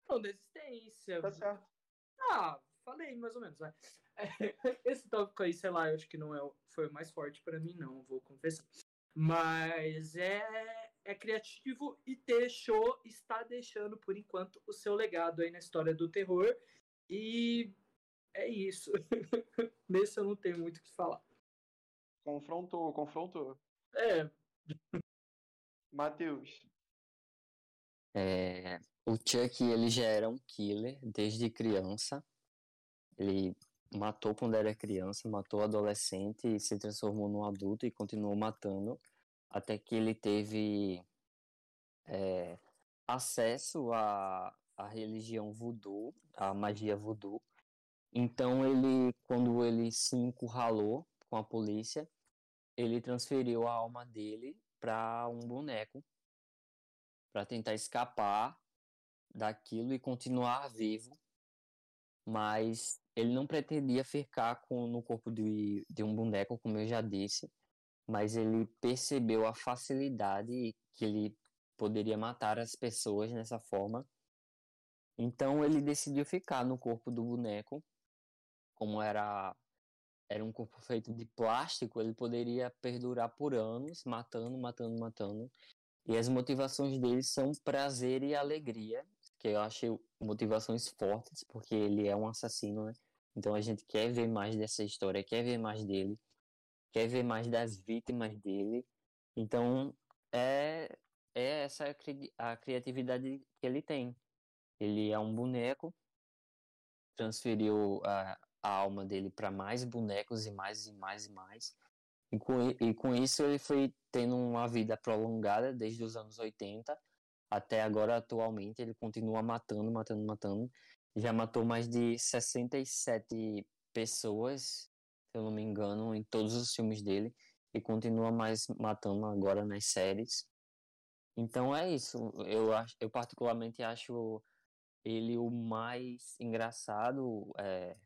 Não, da existência. Tá certo. Ah, falei mais ou menos, vai. Esse tópico aí, sei lá, eu acho que não é, foi o mais forte pra mim, não, vou confessar. Mas é, é criativo e deixou, está deixando, por enquanto, o seu legado aí na história do terror. E é isso. Nesse eu não tenho muito o que falar. Confrontou, confrontou. É, Matheus. É, o Chuck, ele já era um killer desde criança. Ele matou quando era criança, matou adolescente e se transformou num adulto e continuou matando até que ele teve é, acesso à, à religião voodoo, à magia voodoo. Então ele, quando ele se encurralou com a polícia, ele transferiu a alma dele para um boneco para tentar escapar daquilo e continuar vivo, mas ele não pretendia ficar com, no corpo de, de um boneco, como eu já disse, mas ele percebeu a facilidade que ele poderia matar as pessoas nessa forma. Então ele decidiu ficar no corpo do boneco, como era era um corpo feito de plástico, ele poderia perdurar por anos, matando, matando, matando. E as motivações dele são prazer e alegria, que eu acho motivações fortes, porque ele é um assassino, né? Então a gente quer ver mais dessa história, quer ver mais dele, quer ver mais das vítimas dele. Então é, é essa a, cri- a criatividade que ele tem. Ele é um boneco, transferiu a, a alma dele para mais bonecos e mais e mais e mais. E com, e com isso ele foi tendo uma vida prolongada desde os anos 80 até agora atualmente. Ele continua matando, matando, matando. Já matou mais de 67 pessoas, se eu não me engano, em todos os filmes dele. E continua mais matando agora nas séries. Então é isso. Eu, acho, eu particularmente acho ele o mais engraçado, é,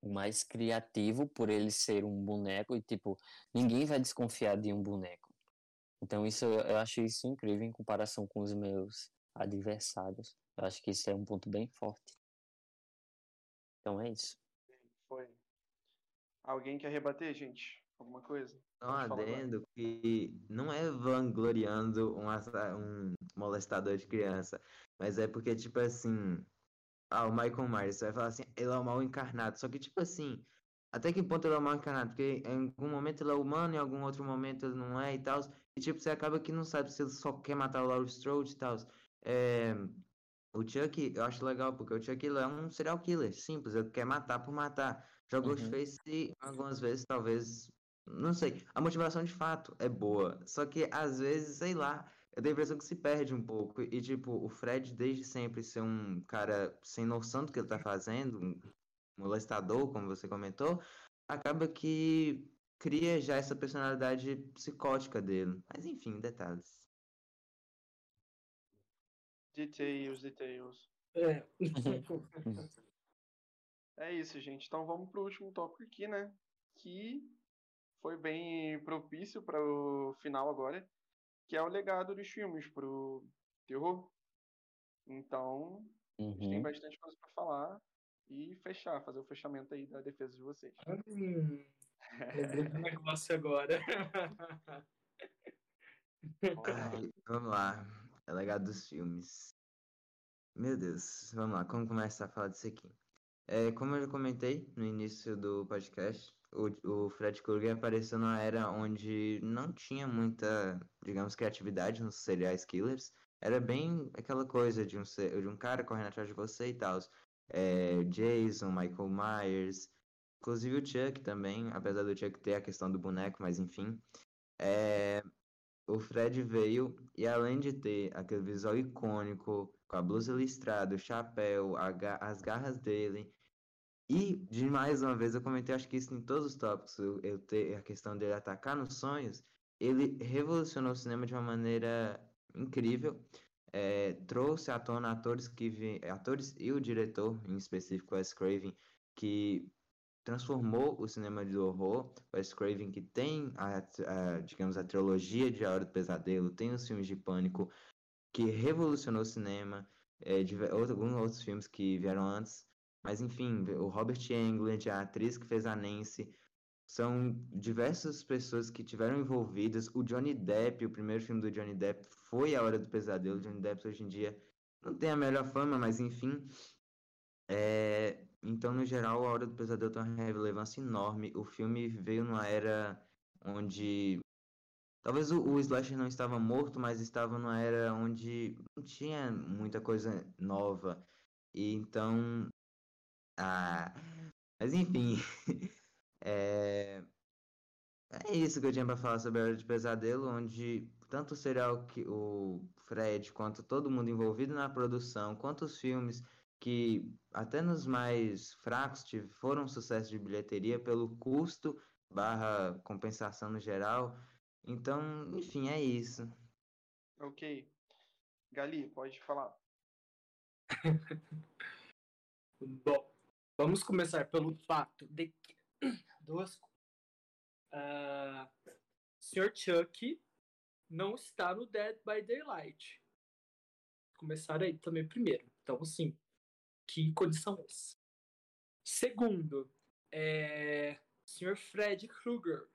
o mais criativo por ele ser um boneco e tipo ninguém vai desconfiar de um boneco. Então isso eu eu acho isso incrível em comparação com os meus adversários. Eu acho que isso é um ponto bem forte. Então é isso. Foi. Alguém quer rebater, gente? Alguma coisa? Agora. adendo que não é vangloriando um, um molestador de criança, mas é porque, tipo assim, ah, o Michael Myers, você vai falar assim, ele é o mal encarnado. Só que, tipo assim, até que ponto ele é o mal encarnado? Porque em algum momento ele é humano, em algum outro momento ele não é e tal. E, tipo, você acaba que não sabe se ele só quer matar o Laurie Strode e tal. É, o Chuck, eu acho legal, porque o Chuck ele é um serial killer, simples, ele quer matar por matar. Já Uhum. Ghostface, algumas vezes, talvez, não sei, a motivação de fato é boa, só que às vezes, sei lá, eu tenho a impressão que se perde um pouco. E, tipo, o Fred, desde sempre ser um cara sem noção do que ele tá fazendo, um molestador, como você comentou, acaba que cria já essa personalidade psicótica dele. Mas enfim, detalhes. Details, details. é. É isso, gente. Então vamos pro último tópico aqui, né? Que foi bem propício para o final agora, que é o legado dos filmes pro terror. Então, a gente tem Uhum. bastante coisa para falar e fechar, fazer o fechamento aí da defesa de vocês. Hum, lembrei um negócio agora. Ai, vamos lá. É legado dos filmes. Meu Deus, vamos lá, como começar a falar disso aqui? É, como eu já comentei no início do podcast, o, o Fred Krueger apareceu numa era onde não tinha muita, digamos, criatividade nos serial killers. Era bem aquela coisa de um, ser- de um cara correndo atrás de você e tal. É, Jason, Michael Myers, inclusive o Chuck também, apesar do Chuck ter a questão do boneco, mas enfim. É, o Fred veio e além de ter aquele visual icônico, com a blusa listrada, o chapéu, as garras dele, e de mais uma vez eu comentei, acho que isso em todos os tópicos, eu, eu ter a questão dele atacar nos sonhos, ele revolucionou o cinema de uma maneira incrível. É, trouxe à tona atores que vi, atores e o diretor, em específico Wes Craven, que transformou o cinema de horror. Wes Craven que tem, a, a, digamos, a trilogia de A Hora do Pesadelo, tem os filmes de pânico, que revolucionou o cinema, é, de, alguns outros filmes que vieram antes. Mas enfim, o Robert Englund, a atriz que fez a Nancy, são diversas pessoas que tiveram envolvidas. O Johnny Depp, o primeiro filme do Johnny Depp foi A Hora do Pesadelo. Johnny Depp hoje em dia não tem a melhor fama, mas enfim. É... Então, no geral, A Hora do Pesadelo tem uma relevância enorme. O filme veio numa era onde talvez o, o slasher não estava morto, mas estava numa era onde não tinha muita coisa nova. E então. Ah, mas enfim. é... é isso que eu tinha para falar sobre a Hora de Pesadelo, onde tanto o serial que o Fred quanto todo mundo envolvido na produção, quanto os filmes que até nos mais fracos foram um sucesso de bilheteria pelo custo barra compensação no geral. Então, enfim, é isso. Ok. Gali, pode falar. Bom, vamos começar pelo fato de que duas uh, Sr. Chuck não está no Dead by Daylight. Começar aí também primeiro. Então, assim, que condição é essa? Segundo, é... Sr. Fred Krueger.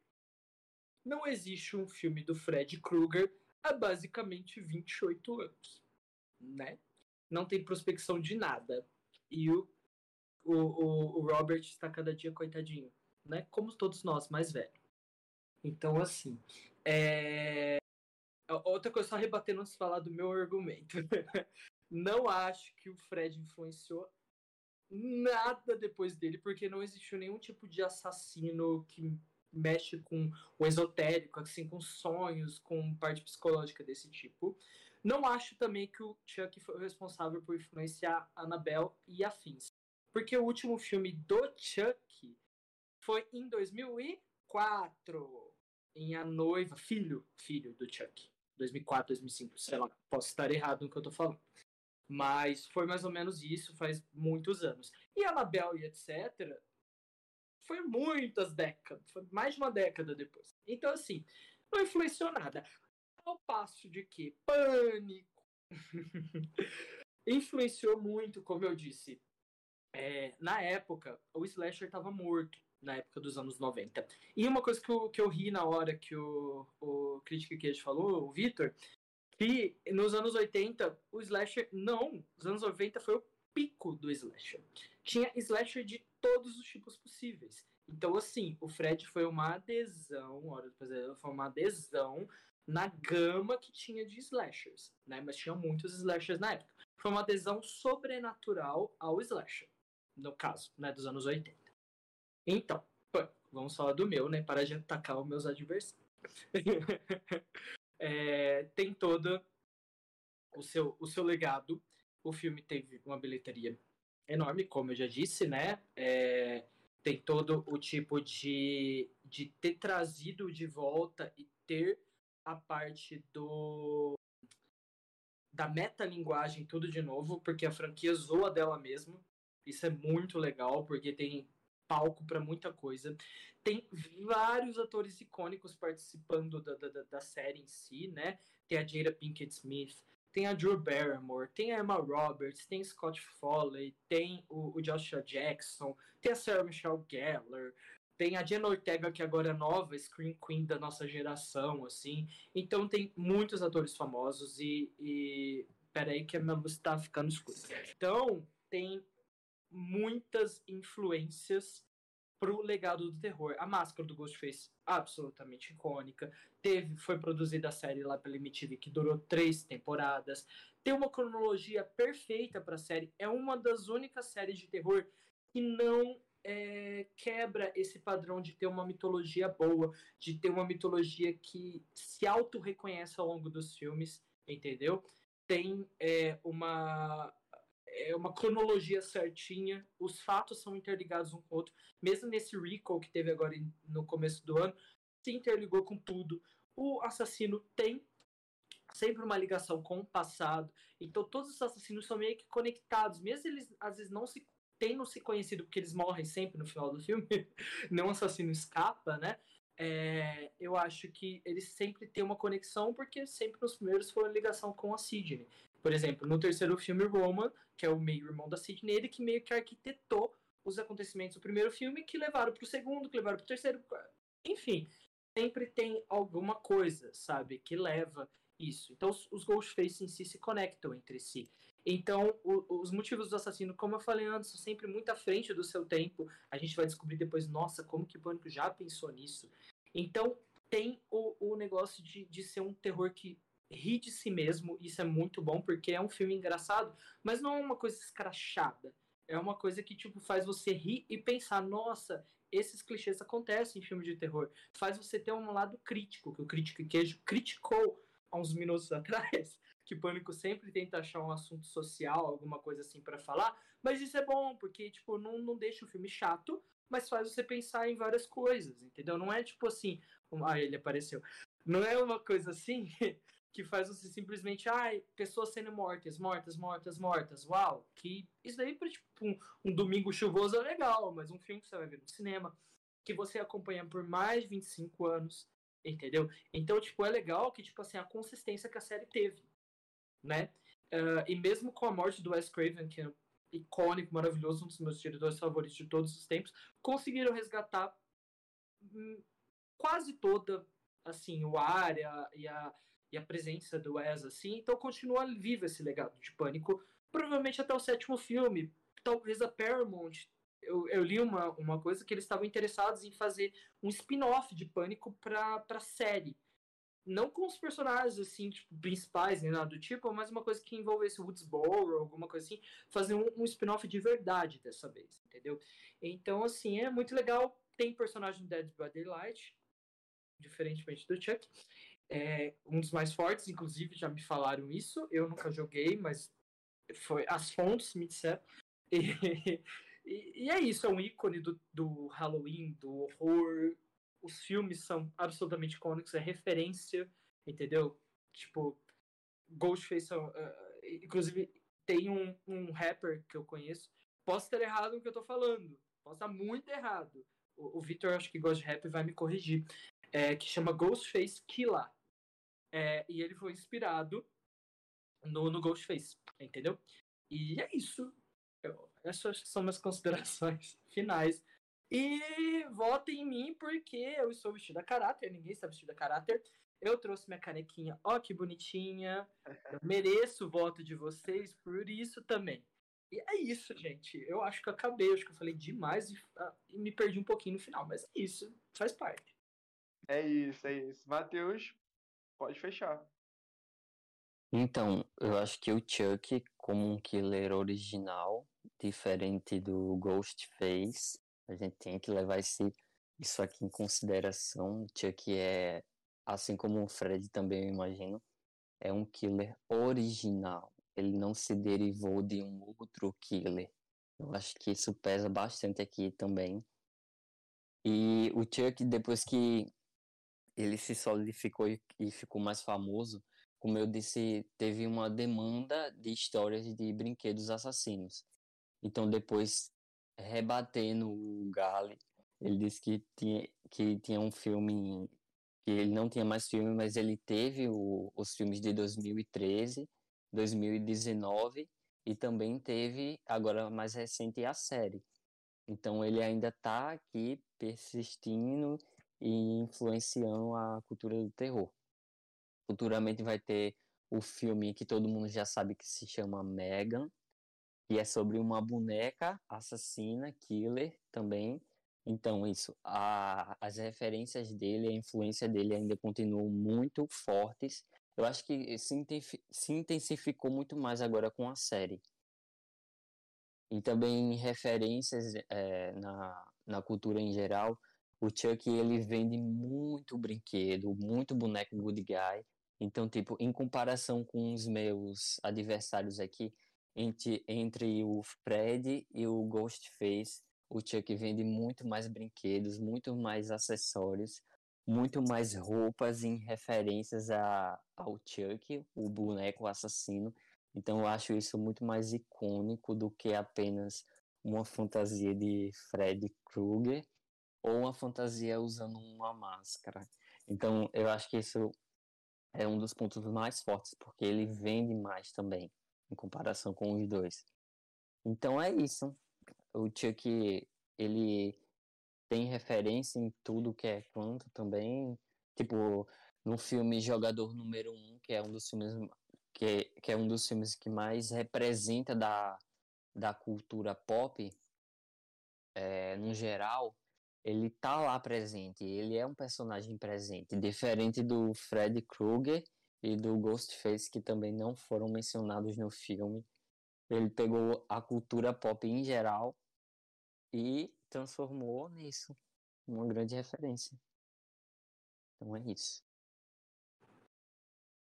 Não existe um filme do Fred Krueger há basicamente 28 anos, né? Não tem prospecção de nada. E o, o, o, o Robert está cada dia coitadinho, né? Como todos nós, mais velho. Então, assim, é... Outra coisa, só rebatendo antes de falar do meu argumento. Não acho que o Fred influenciou nada depois dele, porque não existiu nenhum tipo de assassino que mexe com o esotérico, assim, com sonhos, com parte psicológica desse tipo. Não acho também que o Chuck foi responsável por influenciar Annabelle e afins. Porque o último filme do Chuck foi em 2004, em A Noiva, filho, filho do Chuck. 2004, 2005, sei lá, posso estar errado no que eu tô falando. Mas foi mais ou menos isso, faz muitos anos. E Annabelle e etc. Foi muitas décadas, foi mais de uma década depois. Então, assim, não influenciou nada. Ao passo de que Pânico influenciou muito, como eu disse. É, na época, o Slasher estava morto, na época dos anos 90. E uma coisa que eu, que eu ri na hora que o, o Crítica Queijo falou, o Vitor, que nos anos 80, o slasher, não, nos anos 90 foi o pico do slasher. Tinha slasher de todos os tipos possíveis. Então, assim, o Fred foi uma adesão, hora do pesadelo, foi uma adesão na gama que tinha de slashers, né? Mas tinha muitos slashers na época. Foi uma adesão sobrenatural ao slasher, no caso, né, dos anos 80. Então, vamos falar do meu, né, para de atacar os meus adversários. é, tem todo o seu, o seu legado. O filme teve uma bilheteria enorme, como eu já disse, né? É, tem todo o tipo de, de ter trazido de volta e ter a parte do da metalinguagem tudo de novo, porque a franquia zoa dela mesma. Isso é muito legal, porque tem palco para muita coisa. Tem vários atores icônicos participando da, da, da série em si, né? Tem a Jada Pinkett Smith, tem a Drew Barrymore, tem a Emma Roberts, tem Scott Foley, tem o, o Joshua Jackson, tem a Sarah Michelle Gellar, tem a Jenna Ortega, que agora é nova Screen Queen da nossa geração, assim. Então tem muitos atores famosos e... e... Peraí que a minha luz tá ficando escura. Então, tem muitas influências pro legado do terror. A máscara do Ghostface, absolutamente icônica. Teve, foi produzida a série lá pela MTV, que durou três temporadas. Tem uma cronologia perfeita para a série. É uma das únicas séries de terror que não é, quebra esse padrão de ter uma mitologia boa, de ter uma mitologia que se auto-reconhece ao longo dos filmes, entendeu? Tem é, uma é uma cronologia certinha, os fatos são interligados um com o outro. Mesmo nesse recall que teve agora no começo do ano, se interligou com tudo. O assassino tem sempre uma ligação com o passado. Então todos os assassinos são meio que conectados, mesmo eles às vezes não se tendo se conhecido, porque eles morrem sempre no final do filme, não assassino escapa, né? É, eu acho que eles sempre têm uma conexão, porque sempre nos primeiros foi ligação com a Sidney. Por exemplo, no terceiro filme, Roman, que é o meio-irmão da Sidney, ele que meio que arquitetou os acontecimentos do primeiro filme que levaram para o segundo, que levaram para o terceiro. Enfim, sempre tem alguma coisa, sabe, que leva isso. Então, os, os Ghostface em si se conectam entre si. Então, o, os motivos do assassino, como eu falei antes, são sempre muito à frente do seu tempo. A gente vai descobrir depois, nossa, como que o Pânico já pensou nisso. Então, tem o, o negócio de, de ser um terror que ri de si mesmo. Isso é muito bom, porque é um filme engraçado, mas não é uma coisa escrachada. É uma coisa que, tipo, faz você rir e pensar, nossa, esses clichês acontecem em filmes de terror. Faz você ter um lado crítico, que o Crítico Queijo criticou há uns minutos atrás, que Pânico sempre tenta achar um assunto social, alguma coisa assim para falar, mas isso é bom, porque, tipo, não, não deixa o filme chato, mas faz você pensar em várias coisas, entendeu? Não é tipo assim, ah, ele apareceu. Não é uma coisa assim que faz você simplesmente, ai, pessoas sendo mortas, mortas, mortas, mortas, uau, que isso daí para tipo um, um, domingo chuvoso é legal, mas um filme que você vai ver no cinema, que você acompanha por mais de 25 anos, entendeu? Então, tipo, é legal que, tipo assim, a consistência que a série teve, né? Uh, e mesmo com a morte do Wes Craven, que é icônico, maravilhoso, um dos meus diretores favoritos de todos os tempos, conseguiram resgatar hum, quase toda, assim, o ar e a, e a, presença do Wes, assim, então continua vivo esse legado de Pânico, provavelmente até o sétimo filme, talvez a Paramount eu, eu, li uma, uma coisa que eles estavam interessados em fazer um spin-off de Pânico pra, pra série. Não com os personagens, assim, tipo, principais, nem nada do tipo, mas uma coisa que envolvesse Woodsboro, alguma coisa assim. Fazer um, um spin-off de verdade dessa vez, entendeu? Então, assim, é muito legal. Tem personagem do Dead by Daylight, diferentemente do Chuck. É um dos mais fortes, inclusive, já me falaram isso. Eu nunca joguei, mas foi as fontes me disseram. E, e, e, é isso, é um ícone do, do Halloween, do horror. Os filmes são absolutamente icônicos, é referência, entendeu? Tipo, Ghostface, uh, inclusive, tem um, um rapper que eu conheço. Posso estar errado no que eu tô falando, posso estar muito errado. O, o Victor, acho que gosta de rap, vai me corrigir. É, que chama Ghostface Killa. É, e ele foi inspirado no, no Ghostface, entendeu? E é isso. Eu, essas são minhas considerações finais. E votem em mim porque eu estou vestido a caráter, ninguém está vestido a caráter. Eu trouxe minha canequinha, ó que bonitinha. Eu mereço o voto de vocês por isso também. E é isso, gente. Eu acho que eu acabei, acho que eu falei demais e, ah, e me perdi um pouquinho no final, mas é isso, faz parte. É isso, é isso. Matheus, pode fechar. Então, eu acho que o Chuck, como um killer original, diferente do Ghostface, a gente tem que levar esse, isso aqui em consideração. O Chuck é, assim como o Fred também, eu imagino, é um killer original. Ele não se derivou de um outro killer. Eu acho que isso pesa bastante aqui também. E o Chuck, depois que ele se solidificou e ficou mais famoso, como eu disse, teve uma demanda de histórias de brinquedos assassinos. Então, depois, rebatendo o Gale, ele disse que tinha, que tinha um filme, que ele não tinha mais filme, mas ele teve o, os filmes de 2013, 2019 e também teve, agora mais recente, a série. Então, ele ainda está aqui persistindo e influenciando a cultura do terror. Futuramente vai ter o filme que todo mundo já sabe que se chama Megan, que é sobre uma boneca assassina, killer também. Então, isso, a, as referências dele, a influência dele ainda continuam muito fortes. Eu acho que se intensificou muito mais agora com a série. E também referências é, na, na cultura em geral. O Chuck, ele vende muito brinquedo, muito boneco good guy. Então, tipo, em comparação com os meus adversários aqui, entre, entre o Fred e o Ghostface, o Chuck vende muito mais brinquedos, muito mais acessórios, muito mais roupas em referências a, ao Chuck, o boneco assassino. Então eu acho isso muito mais icônico do que apenas uma fantasia de Fred Krueger ou uma fantasia usando uma máscara. Então, eu acho que isso é um dos pontos mais fortes, porque ele vende mais também, em comparação com os dois. Então é isso. O Chuck, ele tem referência em tudo que é quanto também. Tipo, no filme Jogador Número 1, um, que é um dos filmes que, que é um dos filmes que mais representa da, da cultura pop, é, no geral, ele tá lá presente, ele é um personagem presente, diferente do Fred Krueger e do Ghostface, que também não foram mencionados no filme. Ele pegou a cultura pop em geral e transformou nisso uma grande referência. Então é isso.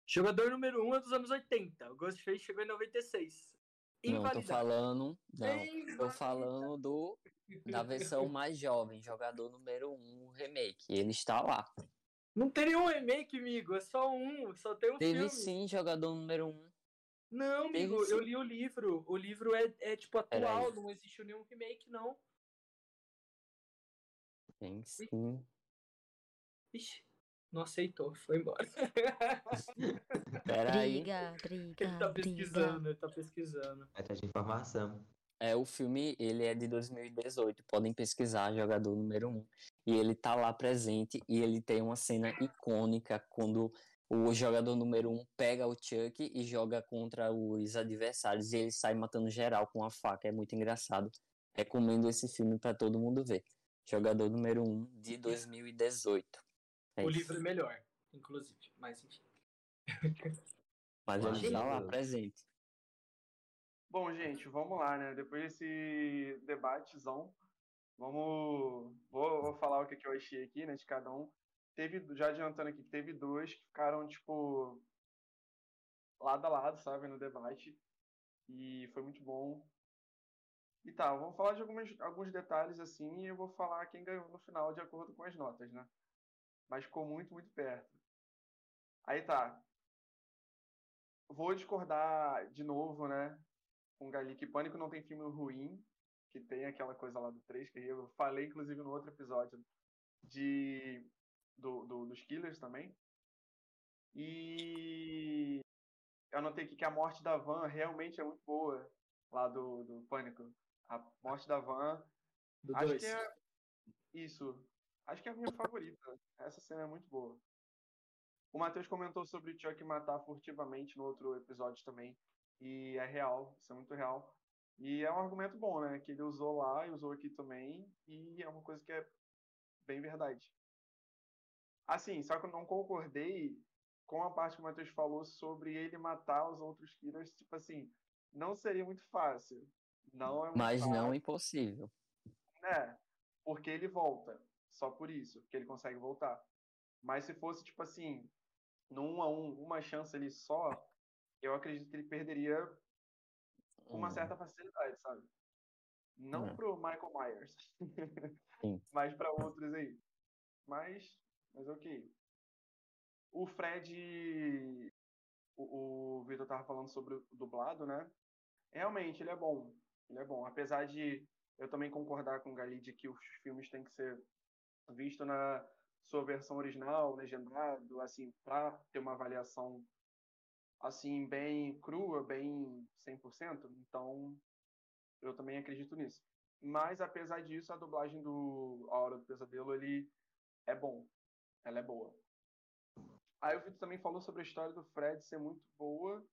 Jogador número 1 um é dos anos 80. O Ghostface chegou em 96. Não, tô falando. Não, tô falando do da versão mais jovem, jogador número 1, um, remake. Ele está lá. Não tem nenhum remake, amigo. É só um. Só tem um Teve filme. sim, jogador número 1. Um. Não, amigo, Teve, eu li o livro. O livro é, é tipo atual, não existe nenhum remake, não. Tem sim. Ixi, não aceitou, foi embora. Peraí. Briga, briga, Ele tá pesquisando, briga. ele tá pesquisando. Atrás de informação. É, o filme, ele é de 2018, podem pesquisar, jogador número 1. E ele tá lá presente e ele tem uma cena icônica quando o jogador número 1 pega o Chuck e joga contra os adversários e ele sai matando geral com a faca, é muito engraçado. Recomendo esse filme para todo mundo ver. Jogador número 1 de 2018. É o isso. livro é melhor, inclusive, mas enfim. Mas ele Imagina. tá lá presente. Bom, gente, vamos lá, né? Depois desse debatezão, vamos. Vou, vou falar o que, que eu achei aqui, né, de cada um. Teve, já adiantando aqui, teve dois que ficaram, tipo, lado a lado, sabe, no debate. E foi muito bom. E tá, vamos falar de algumas, alguns detalhes assim e eu vou falar quem ganhou no final de acordo com as notas, né? Mas ficou muito, muito perto. Aí tá. Vou discordar de novo, né? Com o Gali, que Pânico não tem filme ruim, que tem aquela coisa lá do 3, que eu falei inclusive no outro episódio de do, do- dos Killers também. E eu anotei aqui que a morte da Van realmente é muito boa lá do, do Pânico. A morte da Van Do Acho dois. que é isso. Acho que é a minha favorita. Essa cena é muito boa. O Matheus comentou sobre o Chuck matar furtivamente no outro episódio também. E é real, isso é muito real. E é um argumento bom, né? Que ele usou lá e usou aqui também. E é uma coisa que é bem verdade. Assim, só que eu não concordei com a parte que o Matheus falou sobre ele matar os outros killers. Tipo assim, não seria muito fácil. Não é muito Mas fácil não impossível. né? Porque ele volta. Só por isso, porque ele consegue voltar. Mas se fosse, tipo assim, no 1 a 1 uma chance ali só, eu acredito que ele perderia com uma Hum, certa facilidade, sabe? Não É. pro Michael Myers, mas para outros aí. Mas, mas ok. O Fred, o, o Vitor tava falando sobre o dublado, né? Realmente, ele é bom. Ele é bom. Apesar de eu também concordar com o Gali de que os filmes têm que ser vistos na sua versão original, legendado, assim, para ter uma avaliação assim bem crua, bem 100%. Então, eu também acredito nisso. Mas apesar disso, a dublagem do A Hora do Pesadelo, ele é bom. Ela é boa. Aí o Vitor também falou sobre a história do Fred ser muito boa.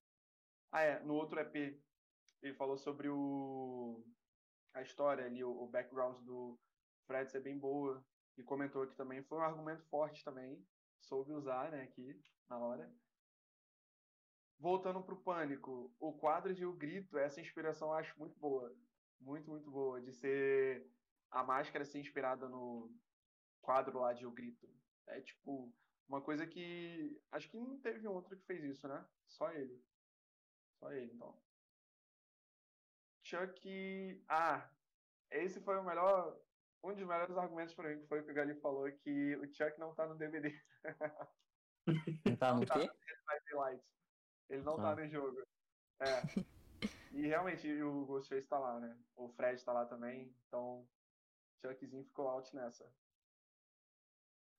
Ah, é, no outro EP ele falou sobre o a história ali, o, o background do Fred ser bem boa. E comentou aqui também, foi um argumento forte também. Soube usar, né, aqui, na hora. Voltando pro Pânico, o quadro de O Grito, essa inspiração eu acho muito boa. Muito, muito boa. De ser a máscara ser inspirada no quadro lá de O Grito. É tipo, uma coisa que. Acho que não teve outro que fez isso, né? Só ele. Só ele, então. Chuck. Ah, esse foi o melhor. Um dos melhores argumentos pra mim, foi o que o Gali falou, que o Chuck não tá no DVD. Não tá no quê? Vai Daylight. Ele não tá Ah. no jogo. É. E realmente o Ghostface tá lá, né? O Fred tá lá também, então Chuckzinho ficou out nessa.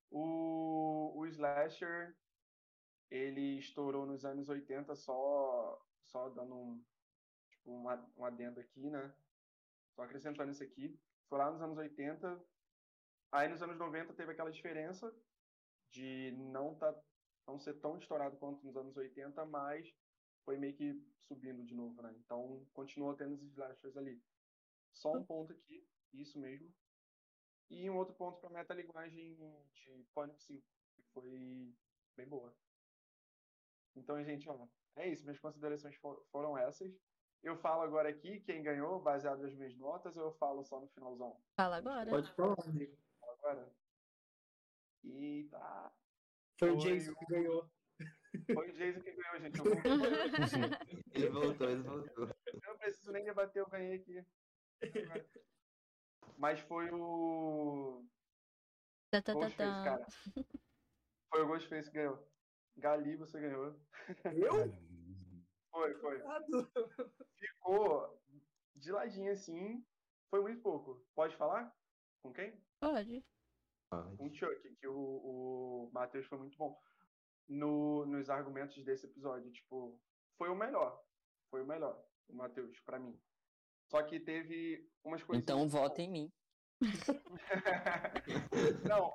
O, o Slasher, ele estourou nos anos 80 só, só dando um, tipo, um, um adendo aqui, né? Só acrescentando isso aqui. Foi lá nos anos 80. Aí nos anos 90 teve aquela diferença de não, tá, não ser tão estourado quanto nos anos 80, mas foi meio que subindo de novo, né? Então continua tendo os slashers ali. Só um ponto aqui, isso mesmo. E um outro ponto para a metalinguagem de Pânico 5, que foi bem boa. Então, gente, ó, é isso. Minhas considerações for, foram essas. Eu falo agora aqui quem ganhou, baseado nas minhas notas, ou eu falo só no finalzão? Fala agora. Pode falar, amigo. Falo agora. Eita. Foi, o Jason que ganhou. Foi o Jason que ganhou, gente. Eu, ele voltou, ele voltou. eu não preciso nem debater, eu ganhei aqui. Mas foi o. Tá, tá, tá, Ghostface, tá. cara. Foi o Ghostface que ganhou. Gali, você ganhou. Eu? Foi, foi. Ficou de ladinho assim. Foi muito pouco. Pode falar? Com quem? Pode. Com o Chuck, que o, o Matheus foi muito bom. No, nos argumentos desse episódio, tipo, foi o melhor. Foi o melhor, o Matheus, pra mim. Só que teve umas coisas. Então vota em mim. Não,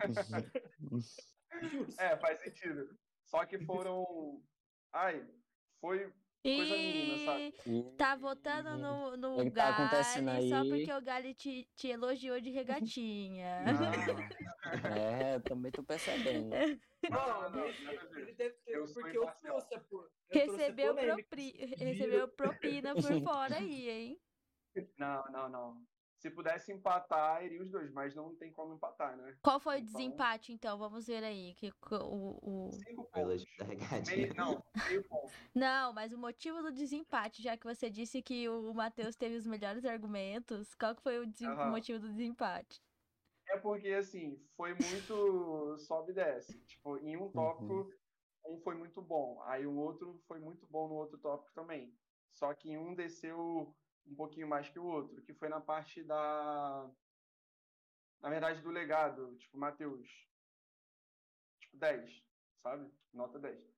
é, faz sentido. Só que foram. Ai, foi coisa mínima, sabe? E tá votando no, no O que tá Gali só aí? porque o Gali te, te elogiou de regatinha. É, eu também tô percebendo. Não, não, Não, ele deve ter, Eu porque eu trouxe a por- Recebeu, recebeu propina por fora aí, hein? Não, não, não. Se pudesse empatar, iria os dois, mas não tem como empatar, né? Qual foi o Então- desempate, então? Vamos ver aí. Que, o, o... Cinco pontos. Meio, não, meio ponto. Não, mas o motivo do desempate, já que você disse que o Matheus teve os melhores argumentos, qual que foi o desem- Aham. motivo do desempate? É porque, assim, foi muito sobe e desce. Tipo, em um tópico, um foi muito bom. Aí o outro foi muito bom no outro tópico também. Só que em um desceu um pouquinho mais que o outro, que foi na parte da. Na verdade, do legado. Tipo, Matheus. Tipo, 10, sabe? Nota 10.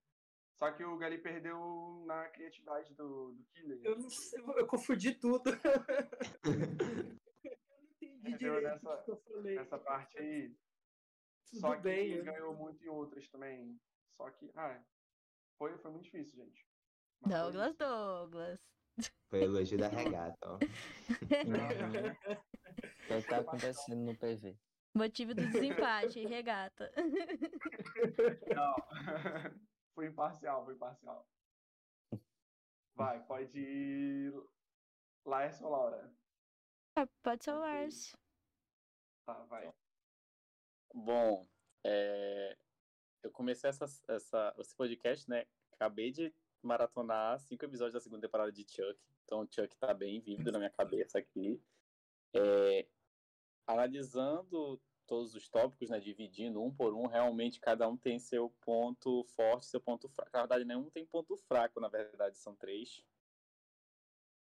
Só que o Gali perdeu na criatividade do, do Killer. Eu não sei, eu confundi tudo. eu não entendi direito Nessa- o que eu falei. Nessa parte aí. Tudo Só que bem. ele eu- ganhou muito em outras também. Só que, ah, foi, foi muito difícil, gente. Mas foi Douglas, isso. Douglas. Foi elogio da regata, ó. O que tá acontecendo no PV? Motivo do desempate, regata. Não. foi imparcial, foi imparcial. Vai, pode ir. Laércio ou Laura? Ah, Pode ser o Lars. Tá, vai. Bom, é, eu comecei essa, essa, esse podcast, né? Acabei de maratonar cinco episódios da segunda temporada de Chuck. Então, Chuck tá bem vívido na minha cabeça aqui. É, analisando todos os tópicos, né? Dividindo um por um, realmente cada um tem seu ponto forte, seu ponto fraco. Na verdade, nenhum tem ponto fraco, na verdade, são três.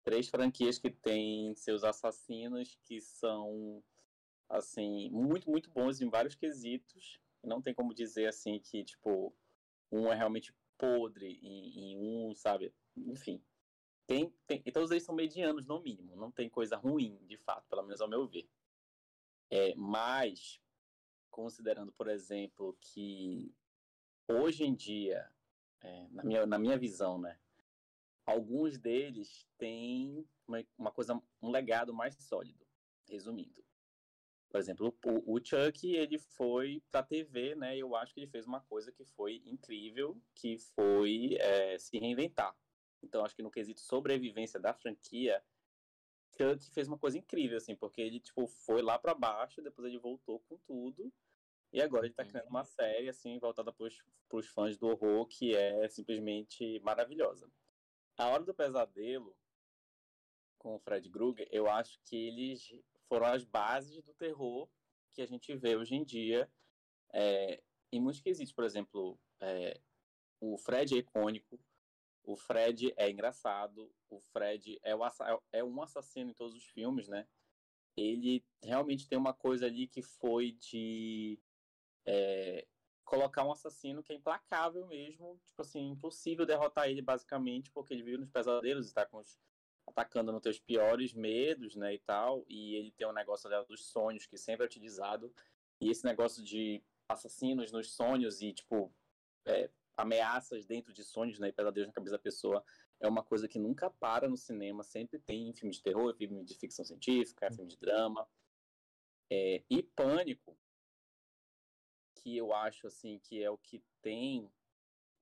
Três franquias que têm seus assassinos que são assim, muito, muito bons em vários quesitos. Não tem como dizer assim que, tipo, um é realmente podre em, em um, sabe? Enfim. Tem, tem, e todos eles são medianos, no mínimo. Não tem coisa ruim, de fato, pelo menos ao meu ver. É, mas, considerando, por exemplo, que hoje em dia, é, na, minha, na minha visão, né? Alguns deles têm uma, uma coisa, um legado mais sólido, resumindo. Por exemplo, o, o Chuck, ele foi pra TV, né? Eu acho que ele fez uma coisa que foi incrível, que foi é, se reinventar. Então, acho que no quesito sobrevivência da franquia, Chuck fez uma coisa incrível, assim, porque ele, tipo, foi lá pra baixo, depois ele voltou com tudo, e agora ele tá criando uma série, assim, voltada pros, pros fãs do horror, que é simplesmente maravilhosa. A Hora do Pesadelo, com o Fred Krueger, eu acho que eles foram as bases do terror que a gente vê hoje em dia é, em muitos quesitos. Por exemplo, é, o Fred é icônico, O Fred é engraçado, o Fred é, o, é um assassino em todos os filmes, né? Ele realmente tem uma coisa ali que foi de é, colocar um assassino que é implacável mesmo, tipo assim, impossível derrotar ele basicamente, porque ele vive nos pesadelos e tá com os, atacando nos teus piores medos, né, e tal, e ele tem um negócio dos sonhos que sempre é utilizado, e esse negócio de assassinos nos sonhos e, tipo, é, ameaças dentro de sonhos, né, e pesadelos na cabeça da pessoa, é uma coisa que nunca para no cinema, sempre tem em filme de terror, filme de ficção científica, filme de drama, é, e Pânico, que eu acho assim que é o que tem,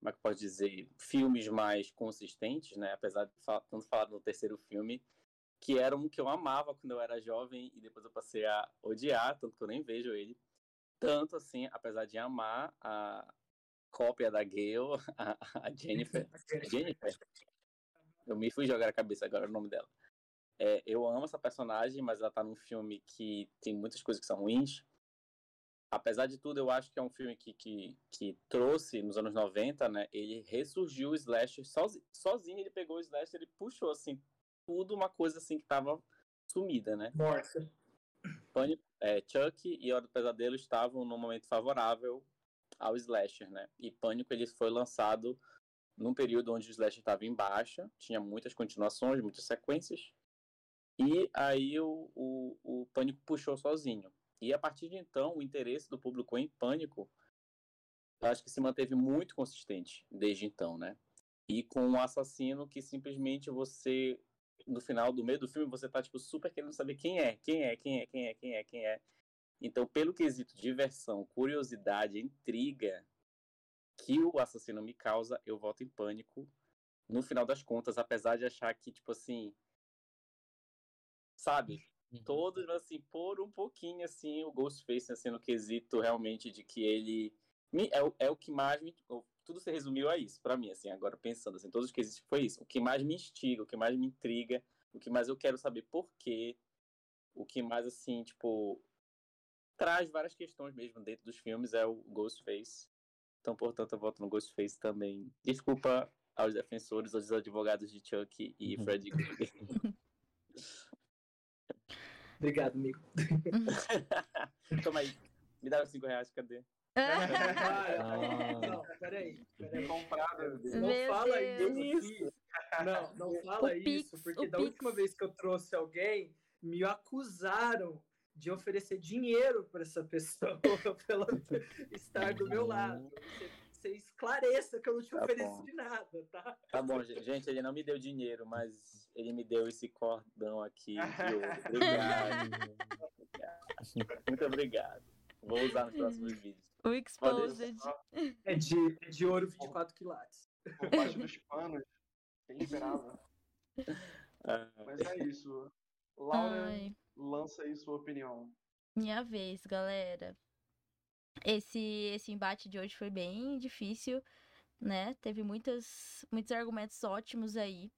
como é que pode dizer, filmes mais consistentes, né? Apesar de falar, tanto falar no terceiro filme, que era um que eu amava quando eu era jovem e depois eu passei a odiar, tanto que eu nem vejo ele. Tanto assim, apesar de amar a cópia da Gale, a, a Jennifer. Jennifer. Eu me fui jogar a cabeça agora o nome dela. É, eu amo essa personagem, mas ela tá num filme que tem muitas coisas que são ruins apesar de tudo, eu acho que é um filme que, que, que trouxe nos anos 90, né? Ele ressurgiu o slasher sozinho, sozinho ele pegou o slasher, ele puxou assim tudo uma coisa assim que tava sumida, né? Morta. Pânico, é, Chuck e Hora do Pesadelo estavam num momento favorável ao slasher, né? E Pânico ele foi lançado num período onde o slasher estava em baixa, tinha muitas continuações, muitas sequências, e aí o, o, o Pânico puxou sozinho. E a partir de então, o interesse do público em Pânico, acho que se manteve muito consistente desde então, né? E com um assassino que simplesmente você, no final do meio do filme, você tá, tipo, super querendo saber quem é, quem é, quem é, quem é, quem é, quem é. Então, pelo quesito diversão, curiosidade, intriga que o assassino me causa, eu volto em pânico. No final das contas, apesar de achar que, tipo assim, sabe? Uhum. Todos, assim, por um pouquinho, assim, o Ghostface, assim, no quesito realmente de que ele é, o, é o que mais me. Tudo se resumiu a isso, para mim, assim, agora pensando, assim, todos os quesitos foi isso. O que mais me instiga, o que mais me intriga, o que mais eu quero saber por quê, o que mais, assim, tipo, traz várias questões mesmo dentro dos filmes é o Ghostface. Então, portanto, eu voto no Ghostface também. Desculpa aos defensores, aos advogados de Chuck e uhum. Krueger. Obrigado, amigo. Toma aí. Me dá os 5 reais, cadê? ah, não, peraí. peraí. Comprado. Não Meu fala Deus. isso. Não, não fala o isso, Pix, porque da Pix. última vez que eu trouxe alguém, me acusaram de oferecer dinheiro para essa pessoa pela estar do meu lado. Você você esclareça que eu não te tá ofereci de nada, tá? Tá bom, gente. Ele não me deu dinheiro, mas ele me deu esse cordão aqui de ouro. Obrigado. Muito obrigado. Vou usar nos próximos vídeos. O Exposed. É de, é de ouro 24 quilates. Por baixo dos panos. Quem esperava? Ah. Mas é isso. Laura, Ai. lança aí sua opinião. Minha vez, galera. Esse, esse embate de hoje foi bem difícil, né? Teve muitos, muitos argumentos ótimos aí.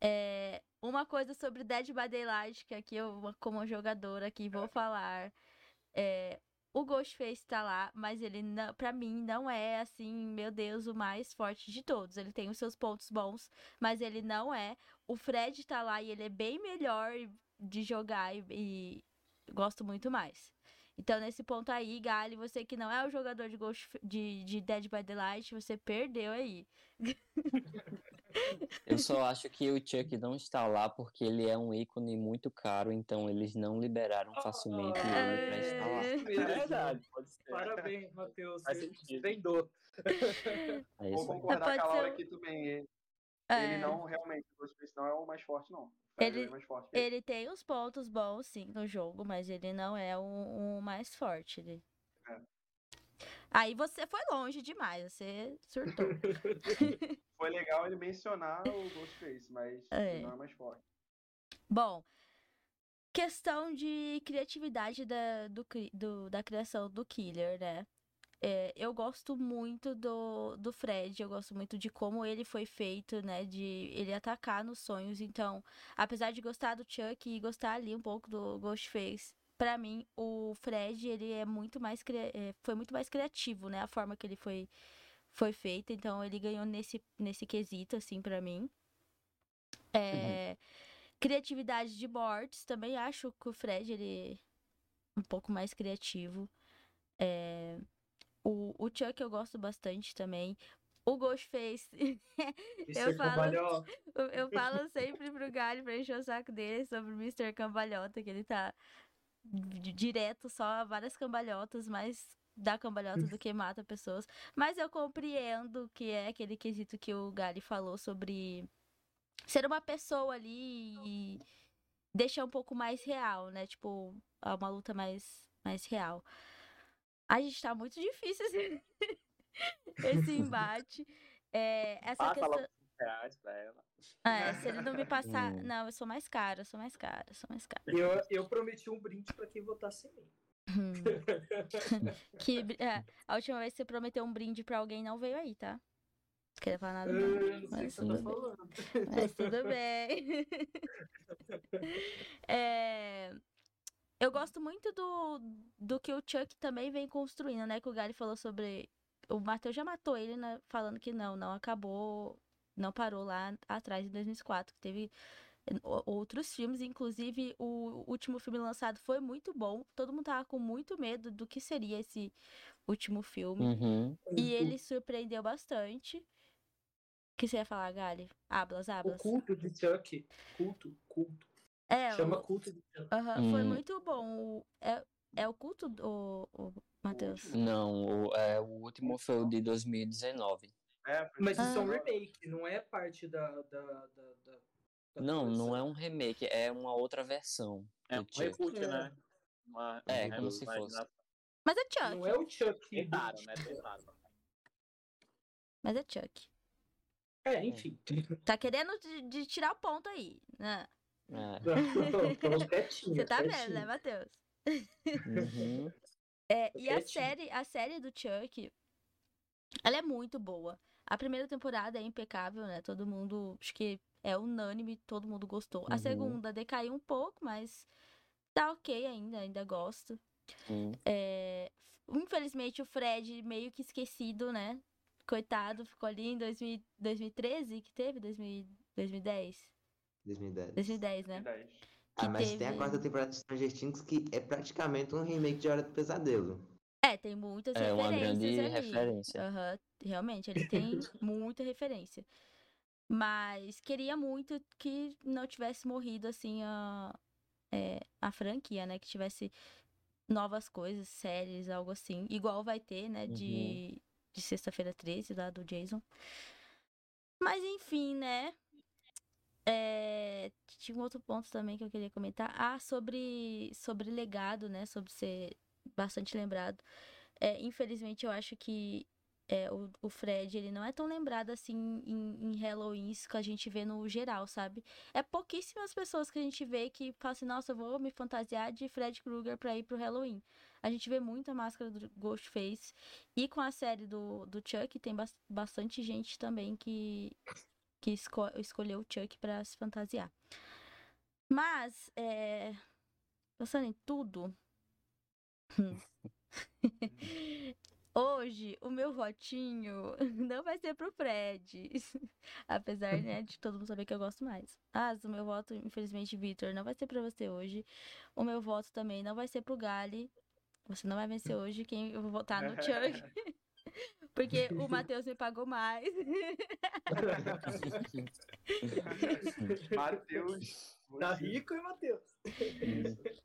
É, uma coisa sobre Dead by Daylight, que aqui eu, como jogadora aqui, vou falar. É, o Ghostface tá lá, mas ele, não, pra mim, não é, assim, meu Deus, o mais forte de todos. Ele tem os seus pontos bons, mas ele não é. O Fred tá lá e ele é bem melhor de jogar e, e gosto muito mais. Então, nesse ponto aí, Gali, você que não é o jogador de, Ghost, de, de Dead by Daylight, você perdeu aí. Eu só acho que o Chuck não está lá porque ele é um ícone muito caro, então eles não liberaram facilmente oh, ele para estar lá. É verdade, pode ser. Parabéns, Matheus. Você vendou. É Vou concordar com a Laura aqui também. Ele, é. ele não, realmente, o Ghostface não é o mais forte, não. Ele, é ele tem os pontos bons, sim, no jogo, mas ele não é o, o mais forte. Ele... É. Aí você foi longe demais, você surtou. foi legal ele mencionar o Ghostface, mas é. ele não é mais forte. Bom, questão de criatividade da, do, do, da criação do Killer, né? É, eu gosto muito do, do Fred, eu gosto muito de como ele foi feito, né? De ele atacar nos sonhos. Então, apesar de gostar do Chuck e gostar ali um pouco do Ghostface, para mim, o Fred, ele é muito mais é, foi muito mais criativo, né? A forma que ele foi foi feita, então ele ganhou nesse, nesse quesito, assim, para mim. É, Criatividade de boards, também acho que o Fred, ele é um pouco mais criativo. É, o, o Chuck eu gosto bastante também. O Ghostface. eu, falo, eu falo sempre pro Galho pra encher o saco dele sobre o Mr. Cambalhota, que ele tá direto só várias cambalhotas, mais dá cambalhota do que mata pessoas. Mas eu compreendo que é aquele quesito que o Gali falou sobre ser uma pessoa ali e deixar um pouco mais real, né? Tipo, uma luta mais, mais real. A gente tá muito difícil esse, esse embate. É, essa Passa questão... reais pra ela. É, se ele não me passar. Não, eu sou mais cara, eu sou mais cara, eu sou mais cara. Eu, eu prometi um brinde pra quem votasse em mim. Hum. que, é, a última vez que você prometeu um brinde pra alguém não veio aí, tá? Não queria falar nada. Não, não mas, tudo tá falando. mas tudo bem. é, eu gosto muito do, do que o Chuck também vem construindo, né? Que o Gary falou sobre. O Matheus já matou ele, né? Falando que não, não acabou, não parou lá atrás em 2004, que teve outros filmes, inclusive o último filme lançado foi muito bom. Todo mundo tava com muito medo do que seria esse último filme. Uhum. E ele surpreendeu bastante. O que você ia falar, Gali? Hablas, hablas. O culto de Chuck. Culto, culto. É, Chama o... culto de. Uhum, Foi Hum. muito bom. É, é o culto, o, o Matheus? Não, o, é, o último foi o de 2019. É, foi Mas isso é um Ah. remake, não é parte da. da, da, da- da Não, não coleção. é um remake, é uma outra versão. É do um Chuck. reboot, É. né? Uma, É, como se fosse. reimaginação. Mas é Chuck. Não é o Chuck. Tentaram, né? Tentaram. Mas é Chuck. É, enfim. Tá querendo de, de tirar o ponto aí, né? É. Estamos quietinhos. Você tá vendo, né, Matheus? Uhum. É, e a série, a série do Chuck, ela é muito boa. A primeira temporada é impecável, né? Todo mundo, acho que é unânime, todo mundo gostou. A Uhum. segunda decaiu um pouco, mas tá ok ainda, ainda gosto. Sim. É, infelizmente o Fred meio que esquecido, né? Coitado, ficou ali em 2000, 2013 que teve? 2000, 2010? 2010. 2010, né? 10. Ah, mas tem a teve- quarta temporada de Stranger Things que é praticamente um remake de Hora do Pesadelo. É, tem muitas É uma referências grande ali. referência. Aham, realmente, ele tem muita referência. Mas queria muito que não tivesse morrido assim a, é, a franquia, né? Que tivesse novas coisas, séries, algo assim. Igual vai ter, né? De, de sexta-feira 13, lá do Jason. Mas enfim, né? É, tinha um outro ponto também que eu queria comentar. Ah, sobre, sobre legado, né? Sobre ser bastante lembrado. É, infelizmente, eu acho que é, o, o Fred, ele não é tão lembrado assim em, em Halloween que a gente vê no geral, sabe? É pouquíssimas pessoas que a gente vê que falam assim, nossa, eu vou me fantasiar de Fred Krueger pra ir pro Halloween. A gente vê muita máscara do Ghostface. E com a série do, do Chuck, tem bas- bastante gente também que, que esco escolheu o Chuck pra se fantasiar. Mas, é, pensando em tudo, Hoje, o meu votinho não vai ser pro Fred. Apesar, né, de todo mundo saber que eu gosto mais. Mas o meu voto, infelizmente, Vitor, não vai ser pra você hoje. O meu voto também não vai ser pro Gali. Você não vai vencer hoje. Quem eu vou votar no Chuck. Porque o Matheus me pagou mais. Matheus. Tá rico e Matheus.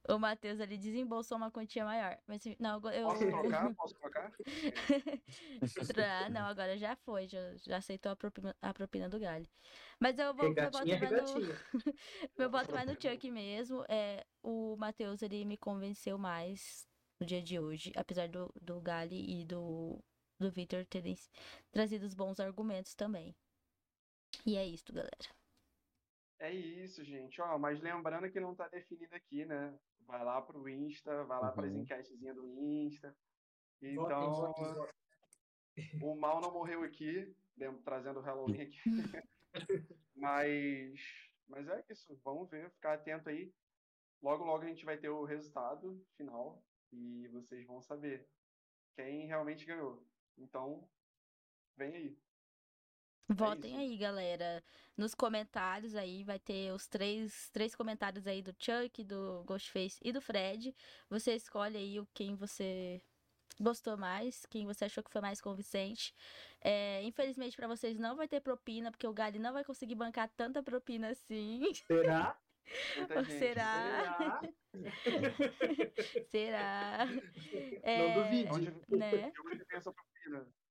O Matheus ali desembolsou uma quantia maior. Mas não, eu. Posso trocar? Posso trocar? Ah, não, agora já foi, já, já aceitou a propina, a propina do Gali. Mas eu vou, meu voto Regatinha, vai no, regatinha. meu voto vai no Chuck mesmo. É, o Matheus, ele me convenceu mais no dia de hoje, apesar do, do Gali e do, do Victor terem trazido os bons argumentos também. E é isso, galera. É isso, gente. Ó, mas lembrando que não tá definido aqui, né? Vai lá pro Insta, vai lá para as Uhum. enquetezinhas do Insta. Então, o mal não morreu aqui, trazendo o Halloween aqui. mas, mas é isso. Vamos ver, ficar atento aí. Logo, logo a gente vai ter o resultado final e vocês vão saber quem realmente ganhou. Então, vem aí. Votem isso. aí, galera. Nos comentários aí vai ter os três, três comentários aí do Chuck, do Ghostface e do Fred. Você escolhe aí o quem você gostou mais, quem você achou que foi mais convincente. É, infelizmente pra vocês não vai ter propina, porque o Gali não vai conseguir bancar tanta propina assim. Será? Ou será? Será? Será? Não É, duvide. Onde, né? tem essa propina?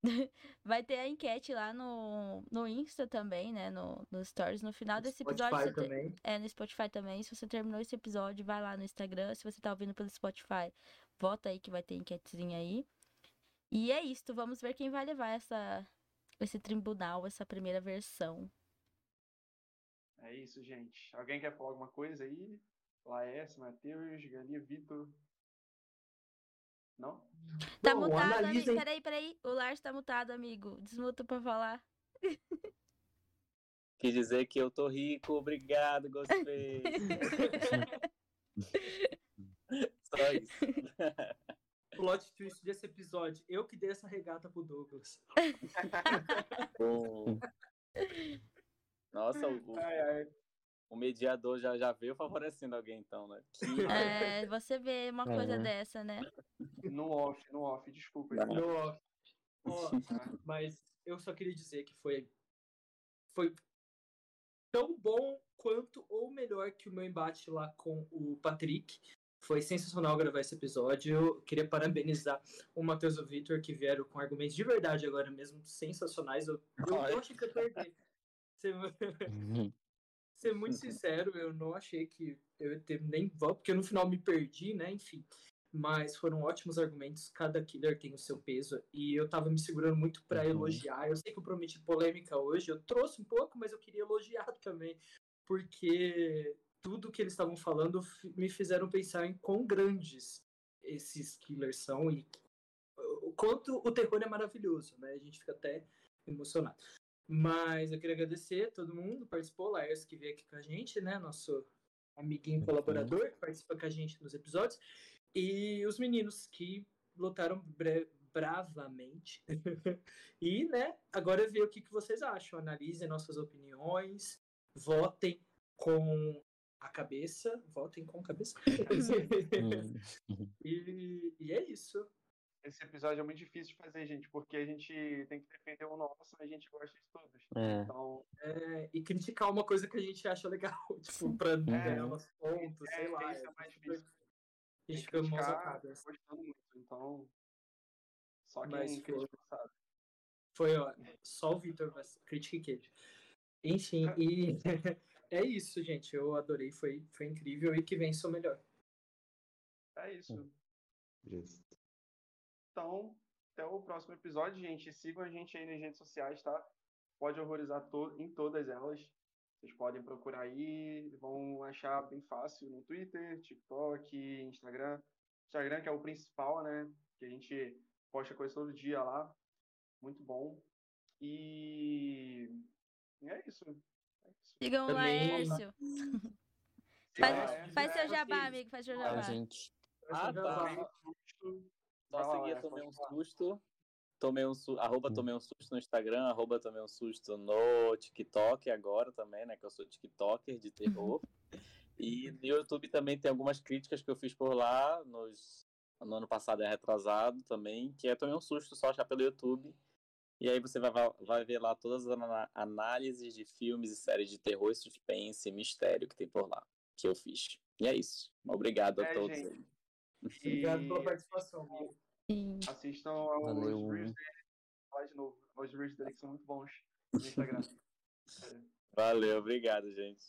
Vai ter a enquete lá no, no Insta também, né? No, no Stories. No final desse episódio. Spotify você te- também. É, no Spotify também. Se você terminou esse episódio, vai lá no Instagram. Se você tá ouvindo pelo Spotify, vota aí que vai ter enquetezinha aí. E é isso. Vamos ver quem vai levar essa, esse tribunal, essa primeira versão. É isso, gente. Alguém quer falar alguma coisa aí? Laércio, Matheus, Galia, Vitor. Não? Tá Bom, mutado, amigo. analisem- Peraí, peraí. O Lars tá mutado, amigo. Desmuta pra falar. Quis dizer que eu tô rico, obrigado, Ghostface. Só isso. Plot twist desse episódio. Eu que dei essa regata pro Douglas. Bom. Nossa, o, o- Ai, ai. O mediador já, já veio favorecendo alguém, então, né? Que É, você vê uma coisa É. dessa, né? No off, no off, desculpa. Não. No off. Ó, mas eu só queria dizer que foi foi tão bom quanto ou melhor que o meu embate lá com o Patrick. Foi sensacional gravar esse episódio. Eu queria parabenizar o Matheus e o Victor que vieram com argumentos de verdade agora mesmo, sensacionais. Eu, eu Olha. não achei que ia perder. Ser, ser muito sincero, eu não achei que eu ia ter nem voto, porque no final me perdi, né? Enfim. Mas foram ótimos argumentos, cada killer tem o seu peso, e eu tava me segurando muito pra Uhum. elogiar. Eu sei que eu prometi polêmica hoje, eu trouxe um pouco, mas eu queria elogiar também, porque tudo que eles estavam falando me fizeram pensar em quão grandes esses killers são e o quanto o terror é maravilhoso, né? A gente fica até emocionado. Mas eu queria agradecer a todo mundo que participou, Laércio que veio aqui com a gente, né? Nosso amiguinho Uhum. colaborador que participa com a gente nos episódios. E os meninos que lutaram bravamente. e, né, agora ver o que, que vocês acham. Analisem nossas opiniões, votem com a cabeça. Votem com a cabeça. Hum. e, e é isso. Esse episódio é muito difícil de fazer, gente, porque a gente tem que defender o nosso e a gente gosta de todos. É. Então, É, e criticar uma coisa que a gente acha legal, tipo, pra ganhar umas pontos, é, sei lá. isso é mais a gente difícil. A gente fica mãos gostando muito. Então, só quem Mas foi- sabe. Foi, ó, só o Victor, mas critica e queijo. Enfim, e é isso, gente. Eu adorei, foi, foi incrível e que vem seu melhor. É isso. Justo. Então, até o próximo episódio, gente. Sigam a gente aí nas redes sociais, tá? Pode horrorizar to em todas elas. Vocês podem procurar aí, vão achar bem fácil no Twitter, TikTok, Instagram. Instagram que é o principal, né? Que a gente posta coisa todo dia lá. Muito bom. E e é isso. É isso. Sigam o Laércio. Siga Faz, lá, é. faz seu jabá, amigo, faz seu jabá. gente. Ah, tá. Laércio, tomei um susto. Tomei um su... arroba Hum. tomei um susto no Instagram, arroba tomei um susto no TikTok agora também, né? Que eu sou TikToker de terror. e no YouTube também tem algumas críticas que eu fiz por lá, nos... no ano passado é retrasado também, que é tomei um susto só achar pelo YouTube. E aí você vai, vai ver lá todas as análises de filmes e séries de terror, suspense e mistério que tem por lá, que eu fiz. E é isso. Obrigado a É, todos gente. Obrigado pela participação. Sim. assistam aos reels dele. Falar de novo. Os reels dele que são muito bons no Instagram. Valeu, obrigado, gente.